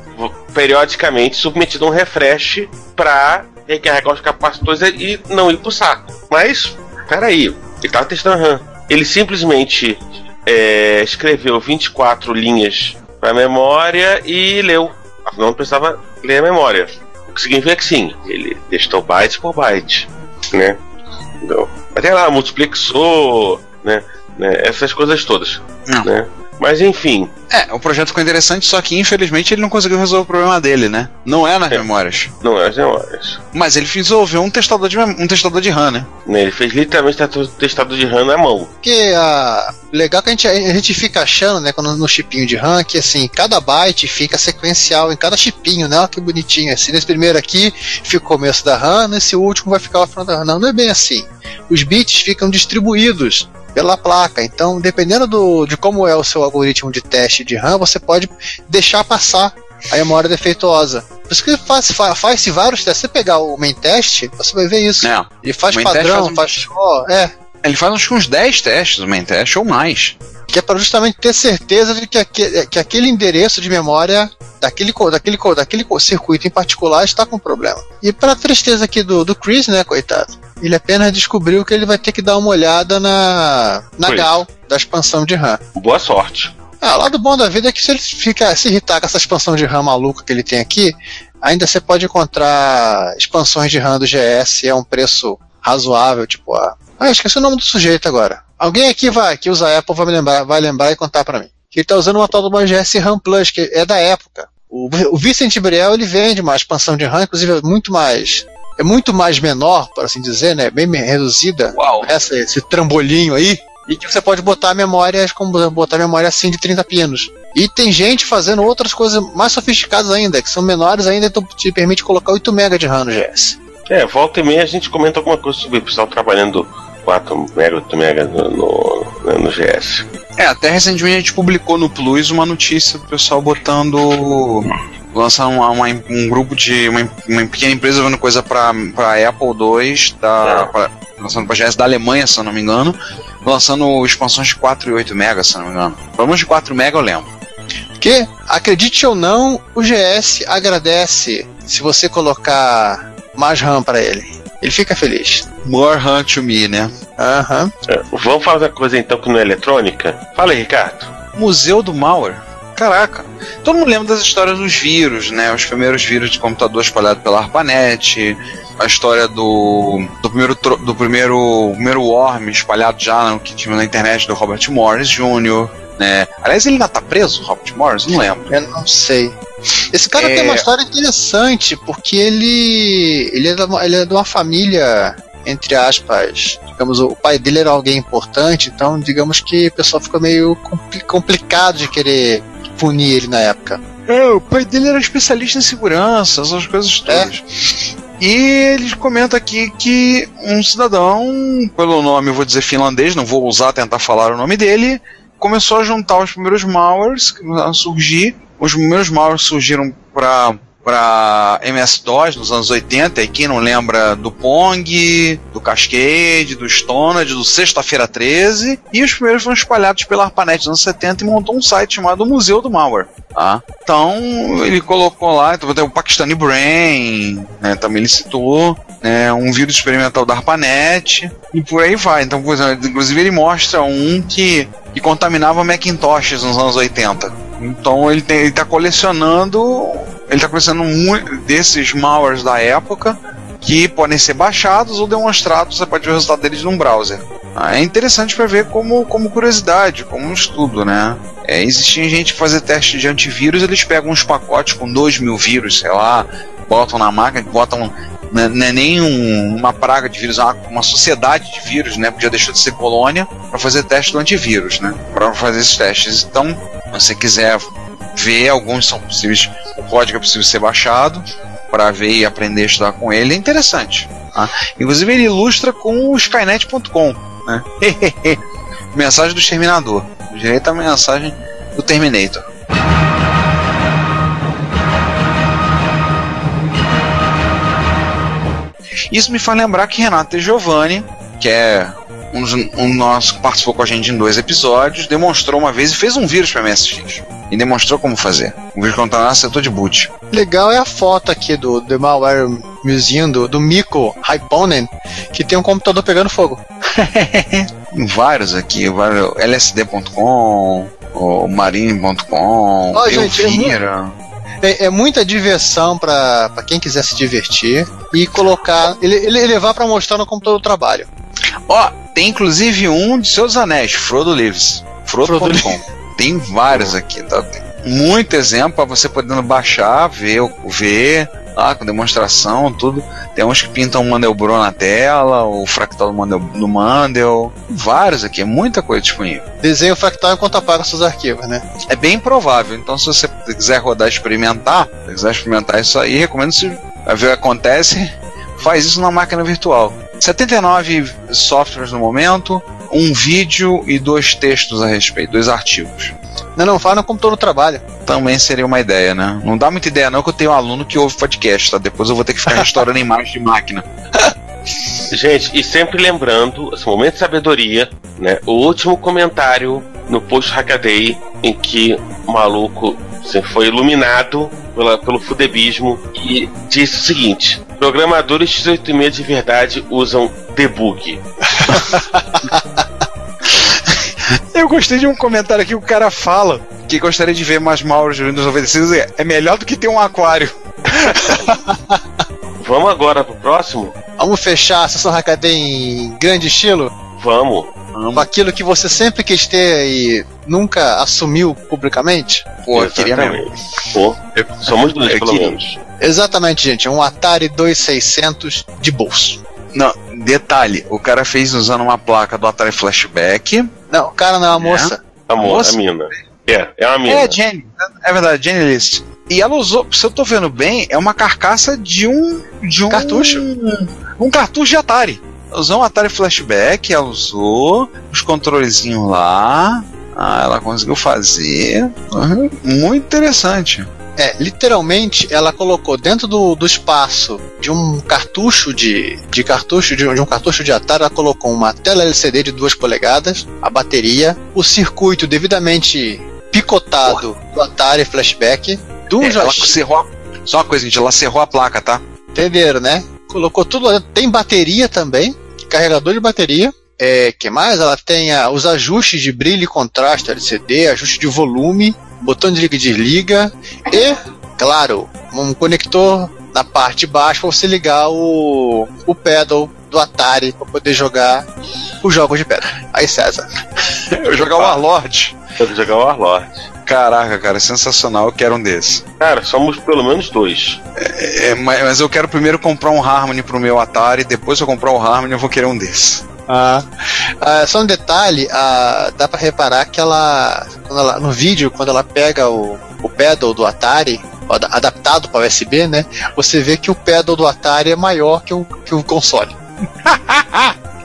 periodicamente submetido a um refresh para recarregar os capacitores e não ir pro saco. Mas, peraí, ele estava testando RAM. Ele simplesmente é, escreveu 24 linhas para memória e leu. Afinal, não precisava ler a memória. O que significa que sim, ele testou byte por byte, né? Então, até lá, multiplexou, né? né? Essas coisas todas, Não. né? Mas enfim, É, o projeto ficou interessante, só que infelizmente ele não conseguiu resolver o problema dele, né? Não é nas É. memórias. não é as memórias. Mas ele desenvolveu um testador de, um testador de RAM, né? Né, Ele fez literalmente tatu- testado de RAM na mão. Porque a legal que a gente, a gente fica achando, né, quando no chipinho de RAM, que assim, cada byte fica sequencial em cada chipinho, né? Olha que bonitinho. Assim, nesse primeiro aqui fica o começo da RAM, nesse último vai ficar o final da RAM. Não, não é bem assim. Os bits ficam distribuídos pela placa. Então, dependendo do, de como é o seu algoritmo de teste de RAM, você pode deixar passar a memória defeituosa. Por isso que faz, fa- faz-se vários testes. Se você pegar o main test, você vai ver isso. É. Ele faz padrão, faz um- faz ó, é, Ele faz acho que uns 10 testes, o main test, ou mais. que é para justamente ter certeza de que, aque- que aquele endereço de memória daquele, daquele, daquele circuito em particular está com problema. E para tristeza aqui do, do Chris, né, coitado, ele apenas descobriu que ele vai ter que dar uma olhada na, na. GAL da expansão de RAM. Boa sorte. Ah, o lado bom da vida é que se ele fica se irritar com essa expansão de RAM maluca que ele tem aqui, ainda você pode encontrar expansões de RAM do GS a um preço razoável, tipo a. Ah, eu esqueci o nome do sujeito agora. Alguém aqui vai, que usa a Apple vai me lembrar, vai lembrar e contar pra mim. Que ele tá usando uma tal de uma GS RAM Plus, que é da época. O, o Vicente Briel ele vende uma expansão de RAM, inclusive é muito mais. É muito mais menor, por assim dizer, né? Bem reduzida. Uau. Essa, esse trambolinho aí. E que você pode botar memórias, como botar memória assim de 30 pinos. E tem gente fazendo outras coisas mais sofisticadas ainda, que são menores ainda, então te permite colocar 8 MB de RAM no GS. É, volta e meia a gente comenta alguma coisa sobre o pessoal trabalhando 4 mega, 8 mega no, no, né, no GS. É, até recentemente a gente publicou no Plus uma notícia do pessoal botando. Lançando uma- uma- um grupo de. Uma, uma pequena empresa vendo coisa pra, pra Apple II, da, É. pra- lançando pra GS da Alemanha, se eu não me engano, lançando expansões de 4 e 8 MB, se eu não me engano. Pelo menos de 4 MB eu lembro. Porque, acredite ou não, o GS agradece se você colocar mais RAM para ele. Ele fica feliz. More RAM to me, né? Aham. É, vamos falar da coisa então que não é eletrônica? Fala aí, Ricardo. Museu do Malware. Caraca, todo mundo lembra das histórias dos vírus, né? Os primeiros vírus de computador espalhados pela ARPANET, a história do, do primeiro do primeiro, primeiro worm espalhado já no, que tinha na internet do Robert Morris Jr., né? Aliás, ele ainda tá preso, Robert Morris? Não lembro. Eu não sei. Esse cara É. tem uma história interessante, porque ele. Ele é, de uma, ele é de uma família, entre aspas. Digamos, o pai dele era alguém importante, então digamos que o pessoal ficou meio compli- complicado de querer punir ele na época. É, o pai dele era especialista em segurança, essas coisas todas. E ele comenta aqui que um cidadão, pelo nome eu vou dizer finlandês, não vou usar tentar falar o nome dele, começou a juntar os primeiros malwares a surgir. Os primeiros malwares surgiram para para MS-DOS nos anos 80, e quem não lembra do Pong, do Cascade, do Stoned, do Sexta-feira 13, e os primeiros foram espalhados pela ARPANET nos anos 70 e montou um site chamado Museu do Malware. Tá? Então ele colocou lá, então o Pakistani Brain, né, também ele citou, né, um vírus experimental da ARPANET, e por aí vai. Então, inclusive ele mostra um que, que contaminava Macintoshes nos anos 80. Então ele, tem, ele tá colecionando. Ele tá colecionando muito desses malwares da época que podem ser baixados ou demonstrados, você pode ver o resultado deles num browser. Ah, é interessante para ver como, como curiosidade, como um estudo, né? É, existia gente que fazia teste de antivírus, eles pegam uns pacotes com 2 mil vírus, sei lá, botam na máquina, botam Não é, não é nem um- uma praga de vírus, uma, uma sociedade de vírus, né? Porque já deixou de ser colônia para fazer teste do antivírus, né? Para fazer esses testes. Então, se você quiser ver, alguns são possíveis, o código é possível ser baixado para ver e aprender a estudar com ele, é interessante. tá? Inclusive, ele ilustra com o Skynet.com, né? mensagem do Exterminador. Direito à mensagem do Terminator. Isso me faz lembrar que Renato e Giovanni, que é um, um nosso que participou com a gente em dois episódios, demonstrou uma vez e fez um vírus para MSX. E demonstrou como fazer. Um vírus contra o setor de boot. Legal é a foto aqui do The Malware Museum do, do Miko Hyponen, que tem um computador pegando fogo. Vários aqui, vários, lsd.com, o marine.com, Ó, gente, é. É, muita diversão pra pra quem quiser se divertir e colocar, ele, ele levar pra mostrar no computador do trabalho. Ó, tem inclusive um de seus anéis, Frodo Lives. Frodo.com. Tem vários aqui, tá? Muito exemplo para você podendo baixar, ver, ver lá com demonstração, tudo. Tem uns que pintam o Mandelbrot na tela, o fractal do Mandel, do Mandel. Vários aqui, é muita coisa disponível. Desenho fractal enquanto apaga seus arquivos, né? É bem provável. Então, se você quiser rodar e experimentar, se quiser experimentar isso aí, recomendo se ver o que acontece, faz isso na máquina virtual. 79 softwares no momento, um vídeo e dois textos a respeito, dois artigos. Não, não, fala no computador do trabalho. Também seria uma ideia, né? Não dá muita ideia não que eu tenho um aluno que ouve podcast, tá? Depois eu vou ter que ficar restaurando imagens de máquina. Gente, e sempre lembrando, esse momento de sabedoria, né? O último comentário no post Hackaday em que o maluco assim, foi iluminado pela, pelo fudebismo e disse o seguinte: programadores x86 de verdade usam debug. Eu gostei de um comentário aqui que o cara fala que gostaria de ver mais Mauro de Windows 96. É é melhor do que ter um aquário. Vamos agora pro próximo? Vamos fechar a sessão Hackaday em grande estilo? Vamos. Com aquilo que você sempre quis ter e nunca assumiu publicamente? Pô, eu queria mesmo. Exatamente. Pô, somos dois, pelo queria. menos. Exatamente, gente. Um Atari 2600 de bolso. Não, detalhe, o cara fez usando uma placa do Atari Flashback. Não, o cara não é uma É? moça. Amor, Nossa. a mina. É, é uma mina. É, Jenny. É verdade, Jenny List. E ela usou, se eu tô vendo bem, é uma carcaça de um. de um. Cartucho. Um cartucho de Atari. Ela Usou um Atari Flashback, ela usou os controlezinhos lá. Ah, ela conseguiu fazer. Uhum, Muito interessante. É, literalmente ela colocou dentro do, do espaço de um cartucho de, de cartucho de, um- de um cartucho de Atari, ela colocou uma tela LCD de 2 polegadas, a bateria, o circuito devidamente picotado do Atari Flashback, do É, ela joystick. cerrou a- Só uma coisa, gente, ela cerrou a placa, tá? Entenderam, né? Colocou tudo. Tem bateria também, carregador de bateria. É, que mais? Ela tem ah, os ajustes de brilho e contraste LCD, ajuste de volume, botão de liga e desliga e, claro, um conector na parte de baixo para você ligar o, o pedal do Atari para poder jogar os jogos de pedal. Aí, César. Eu jogar o Warlord. Tem que jogar o Warlord. Caraca, cara, sensacional, eu quero um desses. Cara, somos pelo menos dois. É, mas, mas eu quero primeiro comprar um Harmony pro meu Atari, depois se eu comprar o Harmony eu vou querer um desses. Ah, só um detalhe, ah, dá pra reparar que ela, quando ela- no vídeo, quando ela pega o, o pedal do Atari, ad- adaptado para USB, né? Você vê que o pedal do Atari é maior que o, que o console.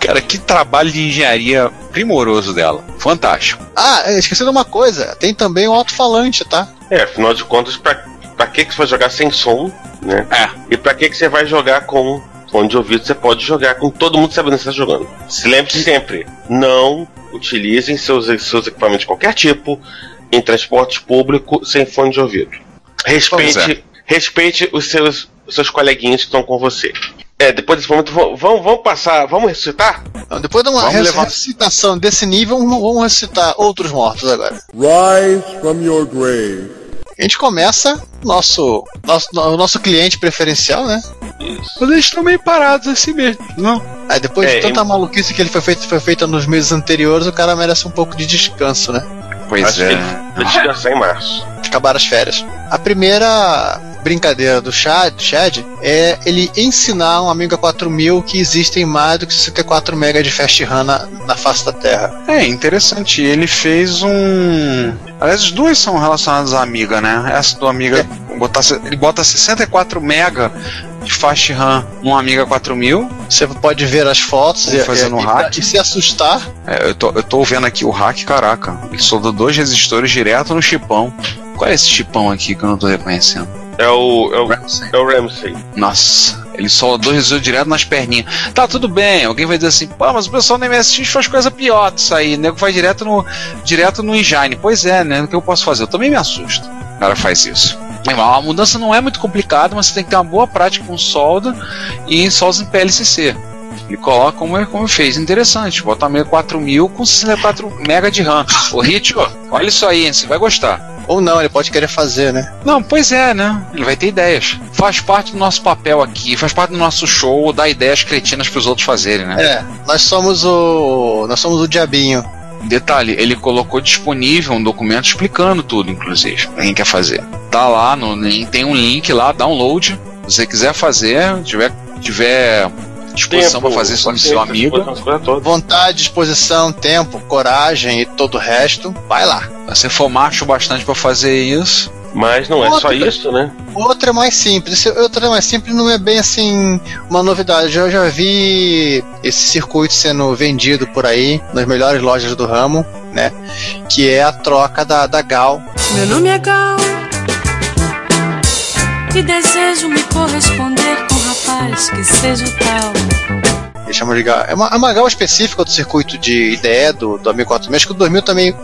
Cara, que trabalho de engenharia primoroso dela. Fantástico. Ah, é, esqueci de uma coisa, tem também o alto-falante, tá? É, afinal de contas, pra, pra que, que você vai jogar sem som, né? É. E pra que, que você vai jogar com fone de ouvido? Você pode jogar com todo mundo sabendo que você está jogando. Se lembre sempre, não utilizem seus, seus equipamentos de qualquer tipo em transporte público sem fone de ouvido. Pois Respeite, respeite os seus, os seus coleguinhas que estão com você. É, depois desse momento, vamos, vamos, passar, vamos ressuscitar? Então, depois de uma Vamos res- levar- ressuscitação desse nível, vamos vamos ressuscitar outros mortos agora. Rise from your grave. A gente começa nosso nosso, o nosso cliente preferencial, né? Mas eles estão meio parados assim mesmo, não? Aí depois É, de tanta e- maluquice que ele foi feito, foi feita nos meses anteriores, o cara merece um pouco de descanso, né? Pois Acho é. que ele vai descansar em março. Acabaram as férias. A primeira brincadeira do Chad, Chad é ele ensinar um Amiga 4000 que existem mais do que 64 MB de fast RAM na, na face da Terra. É interessante. Ele fez um. Aliás, as duas são relacionadas à Amiga, né? Essa do Amiga. Botar, ele bota 64 MB de fast RAM num Amiga 4000. Você pode ver as fotos e, fazer no e- hack. e se assustar. É, eu, tô, eu tô vendo aqui o hack, caraca. Ele soldou dois resistores direto no chipão. Qual é esse chipão aqui que eu não tô reconhecendo? É o, é o, é o Ramsey. Nossa, ele soldou dois resistores direto nas perninhas. Tá, tudo bem. Alguém vai dizer assim, pô, mas o pessoal no MSX faz coisa pior disso aí. O nego vai direto no, direto no engine. Pois é, né? O que eu posso fazer? Eu também me assusto. O cara faz isso. Irmão, A mudança não é muito complicada, mas você tem que ter uma boa prática com solda e em soldas em PLCC. Ele coloca como, é- como fez. Interessante. Bota uma 4000 com 64 MB de RAM. Ô, Ritio, olha isso aí, hein? Você vai gostar. Ou não, ele pode querer fazer, né? Não, pois é, né? Ele vai ter ideias. Faz parte do nosso papel aqui, faz parte do nosso show dar ideias cretinas pros outros fazerem, né? É, nós somos o. Nós somos o diabinho. Detalhe, ele colocou disponível um documento explicando tudo, inclusive, pra quem quer fazer. Tá lá, no, tem um link lá, download. Se você quiser fazer, tiver, tiver disposição pra fazer isso no seu amigo. Vontade, disposição, tempo, coragem e todo o resto, vai lá. se você for macho bastante pra fazer isso, Mas não é só Outra. isso, né? Outra é mais simples. Outro é mais simples não é bem assim uma novidade. Eu já vi esse circuito sendo vendido por aí nas melhores lojas do ramo, né? Que é a troca da, da Gal. Meu nome é Gal e desejo me corresponder com um rapaz que seja o tal. Eles chamam de Gal. É uma, é uma Gal específica do circuito de IDE do, do Amigo 4000. Acho que o 2000 também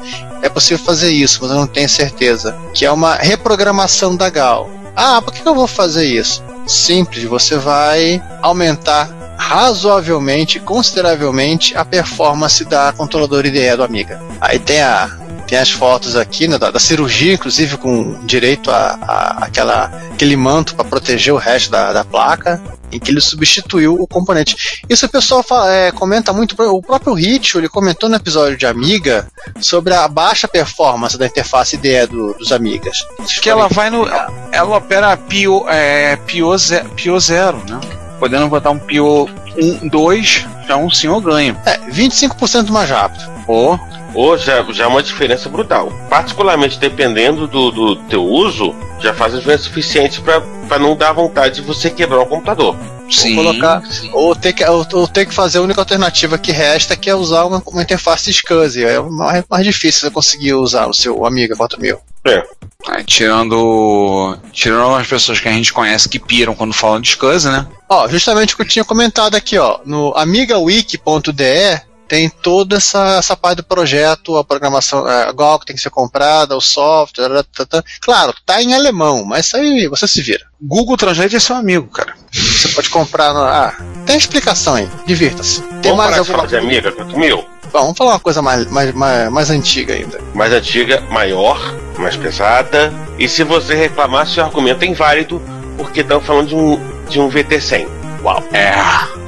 é possível fazer isso, mas eu não tenho certeza. Que é uma reprogramação da Gal. Ah, por que que eu vou fazer isso? Simples, você vai aumentar razoavelmente, consideravelmente, a performance da controladora IDE do Amiga. Aí tem a. Tem as fotos aqui né, da, da cirurgia, inclusive com direito a, a aquela, aquele manto para proteger o resto da, da placa, em que ele substituiu o componente. Isso o pessoal fala- é, comenta muito. O próprio Ritcho ele comentou no episódio de Amiga sobre a baixa performance da interface IDE do- dos Amigas. que ela vai no. Ela opera Pio, é, Pio, ze, Pio zero, né? Podendo botar um Pio 1, 2, já um senhor ganho. É, 25% mais rápido. Ou Ou já, já é uma diferença brutal. Particularmente dependendo do, do teu uso, já faz a diferença suficiente para não dar vontade de você quebrar o computador. sim, colocar- sim. Ou ter, que, ou, ou ter que fazer a única alternativa que resta, que é usar uma, uma interface SCSI. É mais, mais difícil você conseguir usar o seu Amiga 4000. É. É, tirando. Tirando as pessoas que a gente conhece que piram quando falam de SCSI, né? Ó, justamente o que eu tinha comentado aqui, ó, no amigawiki.de tem toda essa, essa parte do projeto, a programação, a Gol que tem que ser comprada, o software, tá, tá. claro, tá em alemão, mas isso aí você se vira. Google Translate é seu amigo, cara. Você pode comprar, no, ah, tem explicação aí, divirta-se. Tem Vamos mais parar de alguma falar de Amiga 4000? Bom, vamos falar uma coisa mais, mais, mais, mais antiga ainda. Mais antiga, maior, mais pesada. E se você reclamar, seu argumento é inválido, porque estão falando de um, de um VT100. Uau. É.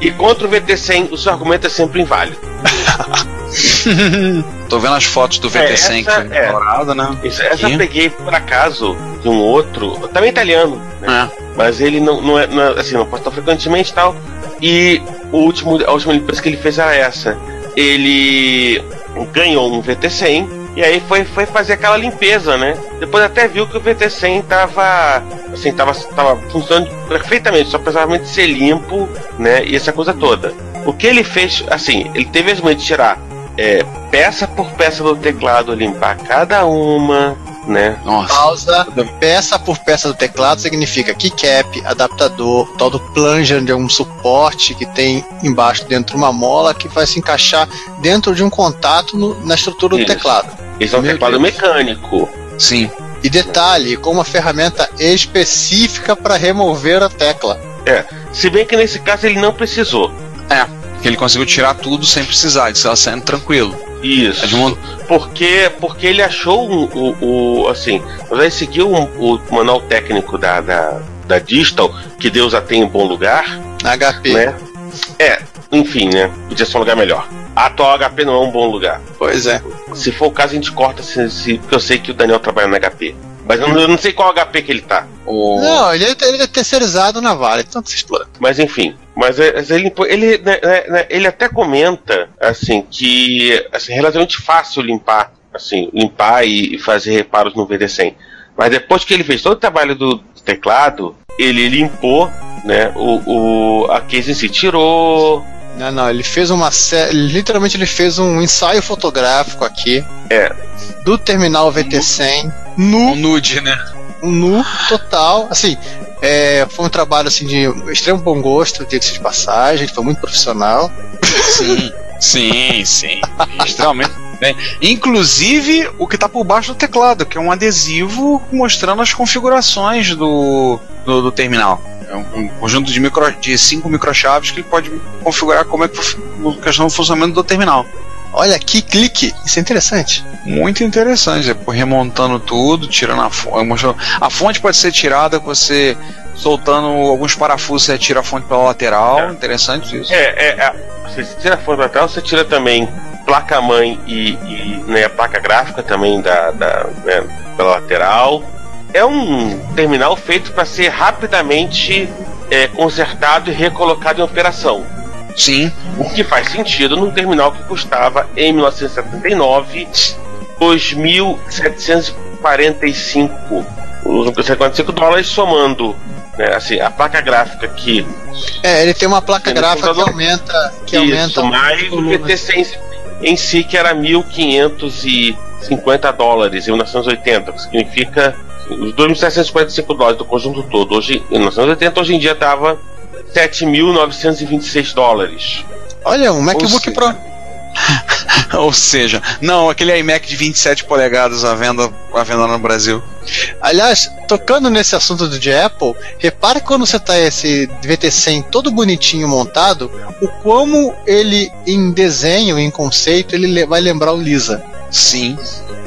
E contra o VT100, o seu argumento é sempre inválido. Tô vendo as fotos do VT100 essa que foi é. dourada, né? Isso, essa eu peguei por acaso de um outro, também italiano, né? É. mas ele não, não é, não é- assim, não posta frequentemente e tal. E o último, a última limpeza que ele fez era essa. Ele ganhou um VT100 e aí foi, foi fazer aquela limpeza, né? Depois até viu que o VT100 tava, assim, tava, tava funcionando perfeitamente, só precisava ser limpo, né? E essa coisa toda. O que ele fez, assim, ele teve as mães de tirar é, peça por peça do teclado, limpar cada uma, né? Nossa. Pausa, peça por peça do teclado significa keycap, adaptador, tal do plunger de um suporte que tem embaixo dentro de uma mola que vai se encaixar dentro de um contato no- na estrutura do Isso. teclado. Esse é um Meu teclado Deus. mecânico. Sim. E detalhe, com uma ferramenta específica para remover a tecla. Se bem que nesse caso ele não precisou. Que ele conseguiu tirar tudo sem precisar, de ela saindo tranquilo. Isso. Porque, porque ele achou o, o. Assim, ele seguiu um- o manual técnico da, da, da Distal, que Deus a tem em bom lugar, Na HP. né? É, enfim, né? Podia ser um lugar melhor. a atual HP não é um bom lugar. Pois é. Se for o caso, a gente corta, se, se- porque eu sei que o Daniel trabalha no HP. Mas eu não, eu não sei qual HP que ele tá. O... Não, ele é, ele é terceirizado na Vale, tanto se explora. Mas enfim. Mas, é- mas ele, ele, né, né, né, ele até comenta assim que assim, é relativamente fácil limpar, assim, limpar e, fazer reparos no VD100. Mas depois que ele fez todo o trabalho do teclado, ele limpou, né, o, o a case em si, tirou, Não, não, ele fez uma série. Literalmente ele fez um ensaio fotográfico aqui. É. Do terminal VT100, Um nu, nude, né? um nu total. Assim, é, foi um trabalho assim, de extremo bom gosto, diga-se de passagem, foi muito profissional. Sim, sim, sim. Extremamente bem. Inclusive o que tá por baixo do teclado, que é um adesivo mostrando as configurações do, do, do terminal. É um, conjunto de, micro, de cinco microchaves que ele pode configurar como é que a questão do funcionamento do terminal. Olha aqui, clique. Isso é interessante. Muito interessante, depois remontando tudo, tirando a fonte. A fonte pode ser tirada com você soltando alguns parafusos, você tira a fonte pela lateral. É. Interessante isso. É, é, é, você tira a fonte lateral, você tira também placa-mãe e, e né, a placa gráfica também da, da, né, pela lateral. É um terminal feito para ser rapidamente é, consertado e recolocado em operação. Sim, O que faz sentido num terminal que custava em 1979 2.745 os 45 dólares somando né, assim, a placa gráfica que É, ele tem uma placa gráfica que aumenta. Que Isso, aumenta mais o volume. VT100 em si- em si, que era 1.550 dólares em 1980, que significa os 2.745 dólares do conjunto todo. Hoje, em 1980, hoje em dia estava 7.926 dólares. Olha, um MacBook Pro. Ou seja, não, aquele iMac de 27 polegadas à venda, à venda no Brasil. Aliás, tocando nesse assunto do de Apple, repara que quando você tá esse VT100 todo bonitinho montado, o como ele em desenho, em conceito, ele le- vai lembrar o Lisa. Sim,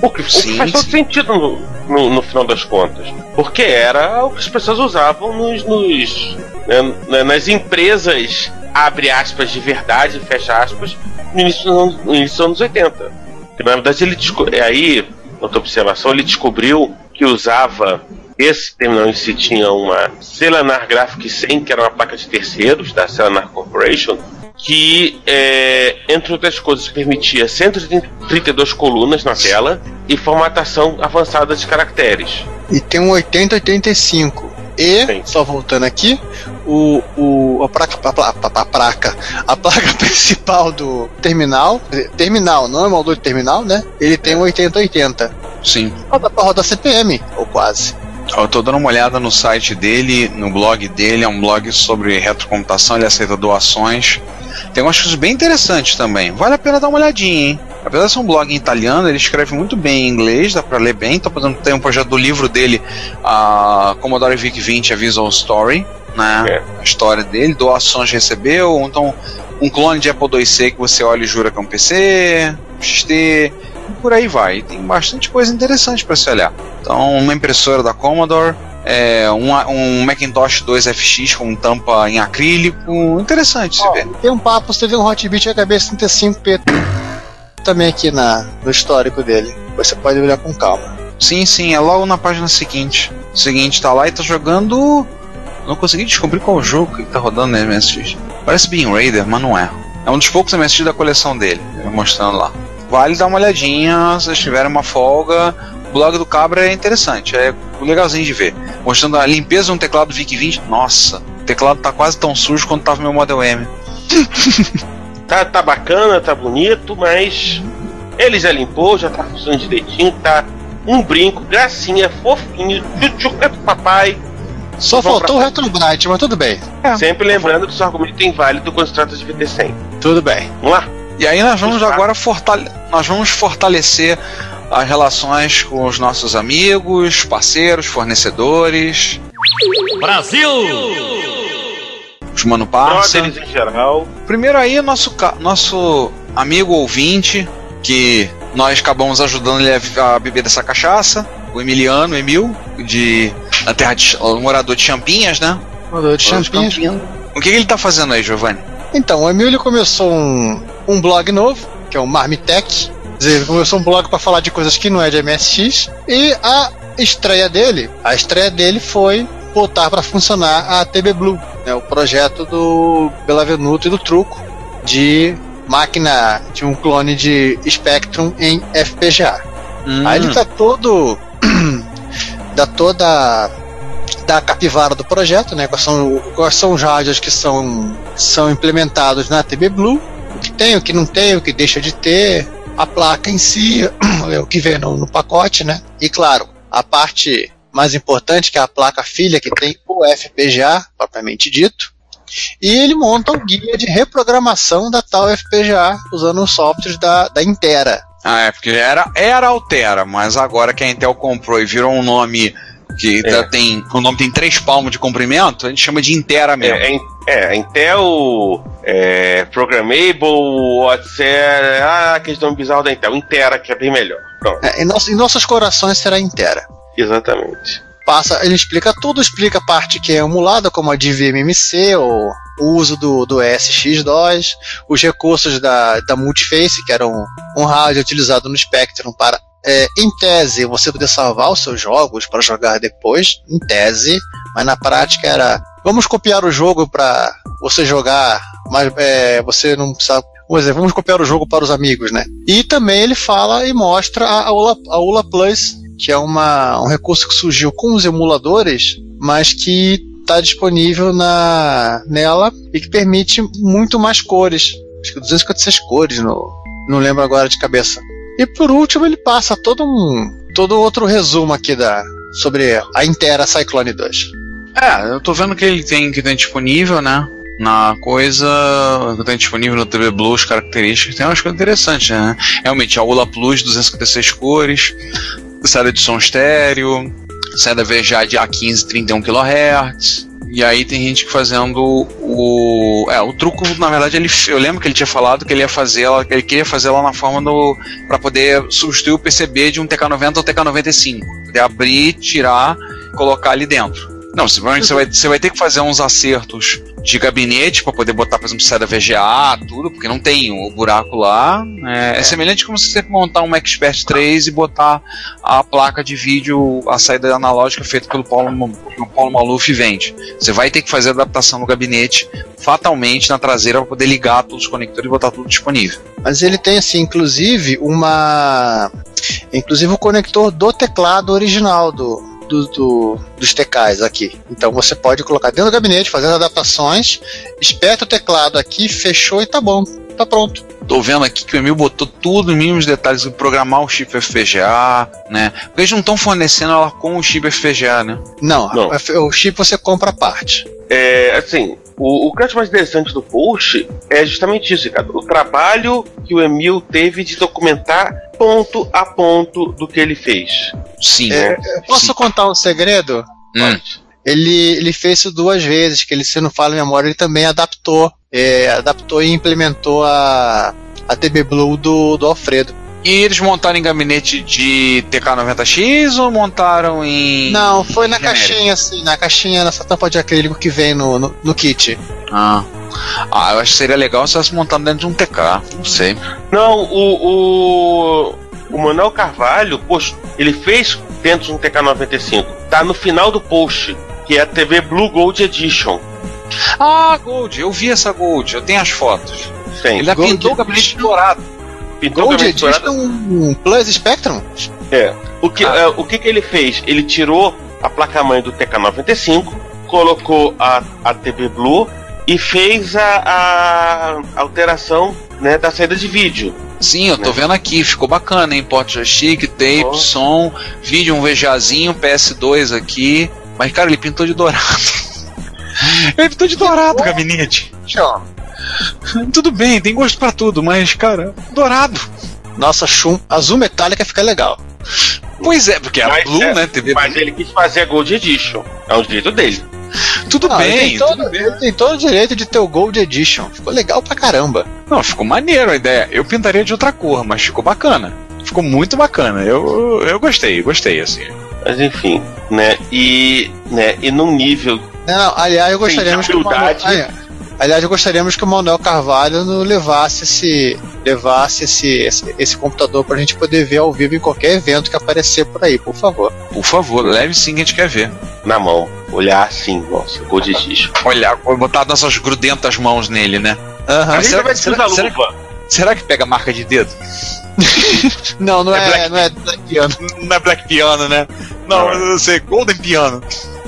O que, o que Sim, faz todo sim. sentido no, no- no final das contas. Porque era o que as pessoas usavam nos, nos- né, né, nas empresas, abre aspas, de verdade, fecha aspas, no início, dos anos- no início dos anos 80. Que, na verdade, ele é aí, outra observação, ele descobriu que usava. Esse terminal em si tinha uma Celanar Graphic 100, que era uma placa de terceiros da Celanar Corporation, que, é, entre outras coisas, permitia 132 colunas na tela e formatação avançada de caracteres. E tem um 8085. E, Sim. só voltando aqui, o, o, a, placa, a, pla- a- placa, a placa principal do terminal, terminal, não é moldura de terminal, né? Ele tem um 8080. sim. Roda pra rodar CPM, ou quase. Eu tô dando uma olhada no site dele, no blog dele, é um blog sobre retrocomputação, ele aceita doações. Tem umas coisas bem interessantes também. Vale a pena dar uma olhadinha, hein? Apesar de ser um blog em italiano, ele escreve muito bem em inglês, dá pra ler bem. Tá fazendo tem um projeto do livro dele, a Commodore VIC 20, a Visual Story, né? É. A história dele, doações recebeu, então um clone de Apple IIc que você olha e jura que é um PC, XT, e por aí vai. Tem bastante coisa interessante para se olhar. Então, uma impressora da Commodore, é, um, um Macintosh 2FX com tampa em acrílico, interessante se ver. tem um papo, você vê um Hotbit HB35P também aqui na, no histórico dele. Você pode olhar com calma. Sim, sim, é logo na página seguinte. O seguinte, tá lá e tá jogando. Não consegui descobrir qual jogo que tá rodando na MSX. Parece Bean Raider, mas não é. É um dos poucos MSX da coleção dele, ele mostrando lá. Vale dar uma olhadinha, se vocês tiverem uma folga. O blog do Cabra é interessante, é legalzinho de ver. Mostrando a limpeza de um teclado VIC-20. Nossa, o teclado tá quase tão sujo quanto tava meu Model M. Tá, tá bacana, tá bonito, mas ele já limpou, já tá funcionando direitinho, tá um brinco, gracinha, fofinho, tchutchu, é pro papai. Só Vamos faltou o pra- Retrobrite, mas tudo bem. Sempre lembrando que o seu argumento é inválido quando se trata de VT100. Tudo bem. Vamos lá? E aí nós vamos Exato. agora fortale nós vamos fortalecer as relações com os nossos amigos, parceiros, fornecedores. Brasil! Os Mano. Brothers em geral. Primeiro aí nosso nosso amigo ouvinte que nós acabamos ajudando ele a, a beber dessa cachaça, o Emiliano, Emil, de a terra de, o morador de Champinhas, né? Mandou de champinhos. O que, que ele tá fazendo aí, Giovanni? Então, o Emílio começou um, um blog novo, que é o Marmitech. Dizer, começou um blog para falar de coisas que não é de MSX. E a estreia dele, a estreia dele foi botar para funcionar a TB Blue, né, o projeto do Belavenuto e do Truco de máquina de um clone de Spectrum em FPGA. Hum. Aí ele tá todo. dá toda. da capivara do projeto, né? Quais são, quais são os rádios que são, são implementados na TB Blue, o que tem, o que não tem, o que deixa de ter, a placa em si, é o que vem no, no pacote, né? E claro, a parte mais importante, que é a placa filha, que tem o FPGA, propriamente dito. E ele monta o guia de reprogramação da tal FPGA usando os softwares da, da Intera. Ah, é, porque era, era Altera, mas agora que a Intel comprou e virou um nome que É. tá- tem. O nome tem três palmos de comprimento, a gente chama de Intera mesmo. É, é, é, a Intel, é, Programmable, WhatsApp, ah, aquele nome bizarro da Intel, Intera, que é bem melhor. Pronto, É, em, nosso- em nossos corações será Intera. exatamente. Passa, ele explica tudo, explica a parte que é emulada, como a de VMMC, ou o uso do, do ESX2, os recursos da, da Multiface, que era um, um rádio utilizado no Spectrum para, é, em tese, você poder salvar os seus jogos para jogar depois, em tese, mas na prática era vamos copiar o jogo para você jogar, mas é, você não precisa. Vamos dizer, vamos copiar o jogo para os amigos, né? E também ele fala e mostra a, a, ULA, a ULA Plus, que é uma, um recurso que surgiu com os emuladores, mas que está disponível na, nela e que permite muito mais cores. Acho que 256 cores, no, não lembro agora de cabeça. E por último, ele passa todo um todo outro resumo aqui da sobre a Intera Cyclone 2. É, eu tô vendo que ele tem que tem disponível, né? Na coisa que tem disponível no TV Blue, as características, tem umas coisas interessantes, né? Realmente, a ULA Plus 256 cores, saída de som estéreo, saída VGA de A15 31 kHz. E aí tem gente fazendo o. É, o truco, na verdade, ele, eu lembro que ele tinha falado que ele ia fazer ela, ele queria fazer ela na forma do. para poder substituir o PCB de um TK90 ou TK95. Poder abrir, tirar, colocar ali dentro. Não, simplesmente você vai, você vai ter que fazer uns acertos de gabinete para poder botar, por exemplo, saída VGA, tudo, porque não tem o buraco lá. É, é semelhante como se você montar um Expert 3 e botar a placa de vídeo, a saída analógica feita pelo Paulo, pelo Paulo Maluf e vende. Você vai ter que fazer a adaptação no gabinete, fatalmente na traseira, para poder ligar todos os conectores e botar tudo disponível. Mas ele tem assim, inclusive uma, inclusive o conector do teclado original do do, do, dos TKs aqui. Então você pode colocar dentro do gabinete, fazer as adaptações, espeta o teclado aqui, fechou e tá bom, tá pronto. Tô vendo aqui que o Emil botou tudo, mínimos detalhes, programar o chip FPGA, né? Porque eles não estão fornecendo ela com o chip FPGA, né? Não, Não. o chip você compra a parte. É, assim, o, o que eu acho mais interessante do post é justamente isso, Ricardo. O trabalho que o Emil teve de documentar ponto a ponto do que ele fez. Sim. É, Posso Sim. contar um segredo? Hum. Ele, ele fez isso duas vezes, que ele, se não fala em memória, ele também adaptou. é, adaptou e implementou a, a TB Blue do, do Alfredo. E eles montaram em gabinete de TK90X ou montaram em. Não, foi na genérico? caixinha, assim, na caixinha, nessa tampa de acrílico que vem no, no, no kit. Ah. ah, eu acho que seria legal se tivesse montado dentro de um TK. Não sei. Não, o, o, o Manuel Carvalho, poxa, ele fez dentro de um TK95. Tá no final do post, que é a TV Blue Gold Edition. Ah, Gold, eu vi essa Gold, eu tenho as fotos. Tem. Ele Gold pintou o gabinete dourado. Pintou Gold. Edition um Plus Spectrum? É. O que, Ah. é, o que, que ele fez? Ele tirou a placa-mãe do TK95, colocou a, a TV Blue e fez a, a alteração né, da saída de vídeo. Sim, eu tô Né? vendo aqui, ficou bacana, hein? Porta joystick, tape, Oh. som, vídeo, um VGAzinho, PS2 aqui. Mas, cara, ele pintou de dourado. ele pintou de dourado o gabinete. Tchau. Tudo bem, tem gosto pra tudo, mas, cara, dourado. Nossa, chum, azul metálica fica legal. Pois é, porque é a Mas Blue, é, né? TV Mas ele quis fazer a Gold Edition. É um direito dele. Tudo Não, ele, bem, tem todo, tudo bem. ele tem todo o direito de ter o Gold Edition. Ficou legal pra caramba. Não, ficou maneiro a ideia. Eu pintaria de outra cor, mas ficou bacana. Ficou muito bacana. Eu, eu gostei, gostei, assim. Mas enfim, né? E, né, e num nível Não, não, aliás, eu gostaria Sim, de Aliás, gostaríamos que o Manuel Carvalho levasse esse, levasse esse, esse, esse computador pra gente poder ver ao vivo em qualquer evento que aparecer por aí, por favor. Por favor, leve sim que a gente quer ver. Na mão. Olhar assim, nossa, cor de giz. Olhar, botar nossas grudentas mãos nele, né? Aham. A gente será vai que- será- precisar será luva. Será que pega marca de dedo? Não, não É é, Black- não é Black Piano. Não é Black Piano, né? Não, Não. eu sei, Golden Piano.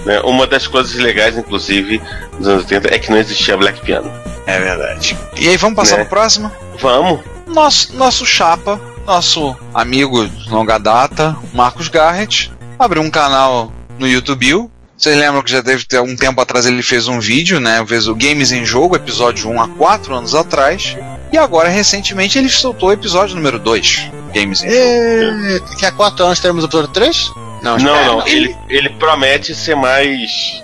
Né? Uma das coisas legais, inclusive, dos anos 80 é que não existia Black Piano. É verdade. E aí, vamos passar Né? pro próximo? Vamos. Nosso, nosso chapa, nosso amigo de longa data, Marcos Garrett, abriu um canal no YouTube. Vocês lembram que já deve ter um tempo atrás ele fez um vídeo, né? Fez o Games em Jogo, episódio 1 há 4 anos atrás. E agora, recentemente, ele soltou o episódio número 2, Games em Jogo. E... Daqui a quatro anos teremos o episódio 3? Não, Não, é, não. ele- Ele, promete ser mais.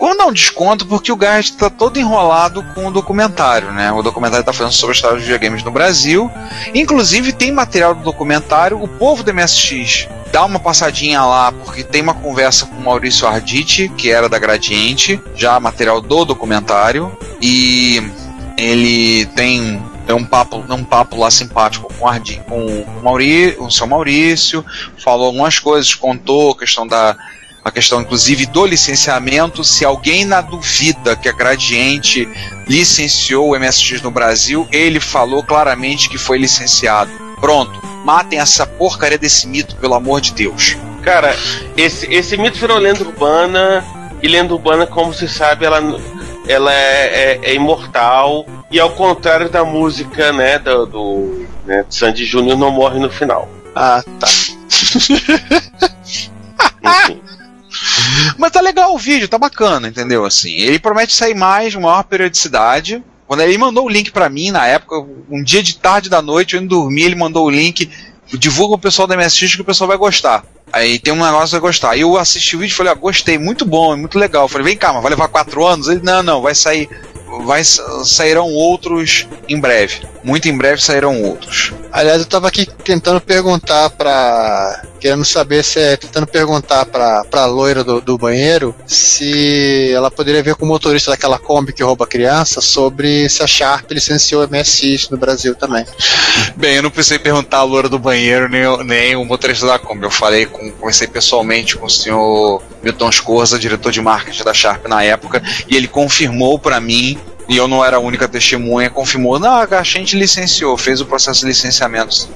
Vamos dar um desconto porque o Garrett tá todo enrolado com o documentário, né? O documentário tá falando sobre a história dos videogames no Brasil. Inclusive tem material do documentário. O povo do MSX dá uma passadinha lá porque tem uma conversa com o Maurício Arditi, que era da Gradiente, já material do documentário. E ele tem tem um papo, um papo lá simpático com, o Ardi, com o, Mauri, o seu Maurício, falou algumas coisas, contou a questão da a questão inclusive do licenciamento, se alguém na duvida que a Gradiente licenciou o MSX no Brasil, ele falou claramente que foi licenciado. Pronto, matem essa porcaria desse mito, pelo amor de Deus. Cara, esse, esse mito virou lenda urbana. E lenda urbana, como se sabe, ela, ela é, é- é imortal. E ao contrário da música, né, do, do né, Sandy Júnior, não morre no final. Ah, tá. Enfim. Mas tá legal o vídeo, tá bacana, entendeu? Assim, ele promete sair mais, maior periodicidade. Quando ele mandou o link pra mim na época, um dia de tarde da noite, eu indo dormir, ele mandou o link, divulga o pessoal da MSX que o pessoal vai gostar. Aí tem um negócio que vai gostar. Aí eu assisti o vídeo e falei, ah, gostei, muito bom, é muito legal. Eu falei, vem cá, mas vai levar quatro anos? Ele, não, não, vai sair. Vai, sairão outros em breve. Muito em breve sairão outros. Aliás, eu tava aqui tentando perguntar pra. Querendo saber se é. Tentando perguntar pra, pra loira do, do banheiro se ela poderia ver com o motorista daquela Kombi que rouba criança sobre se a Sharp licenciou MSX no Brasil também. Bem, eu não precisei perguntar a loura do banheiro nem, nem o motorista da Kombi. Eu falei com, conversei pessoalmente com o senhor Milton Scorza, diretor de marketing da Sharp na época, e ele confirmou pra mim, e eu não era a única testemunha, confirmou, não, a gente licenciou, fez o processo de licenciamento.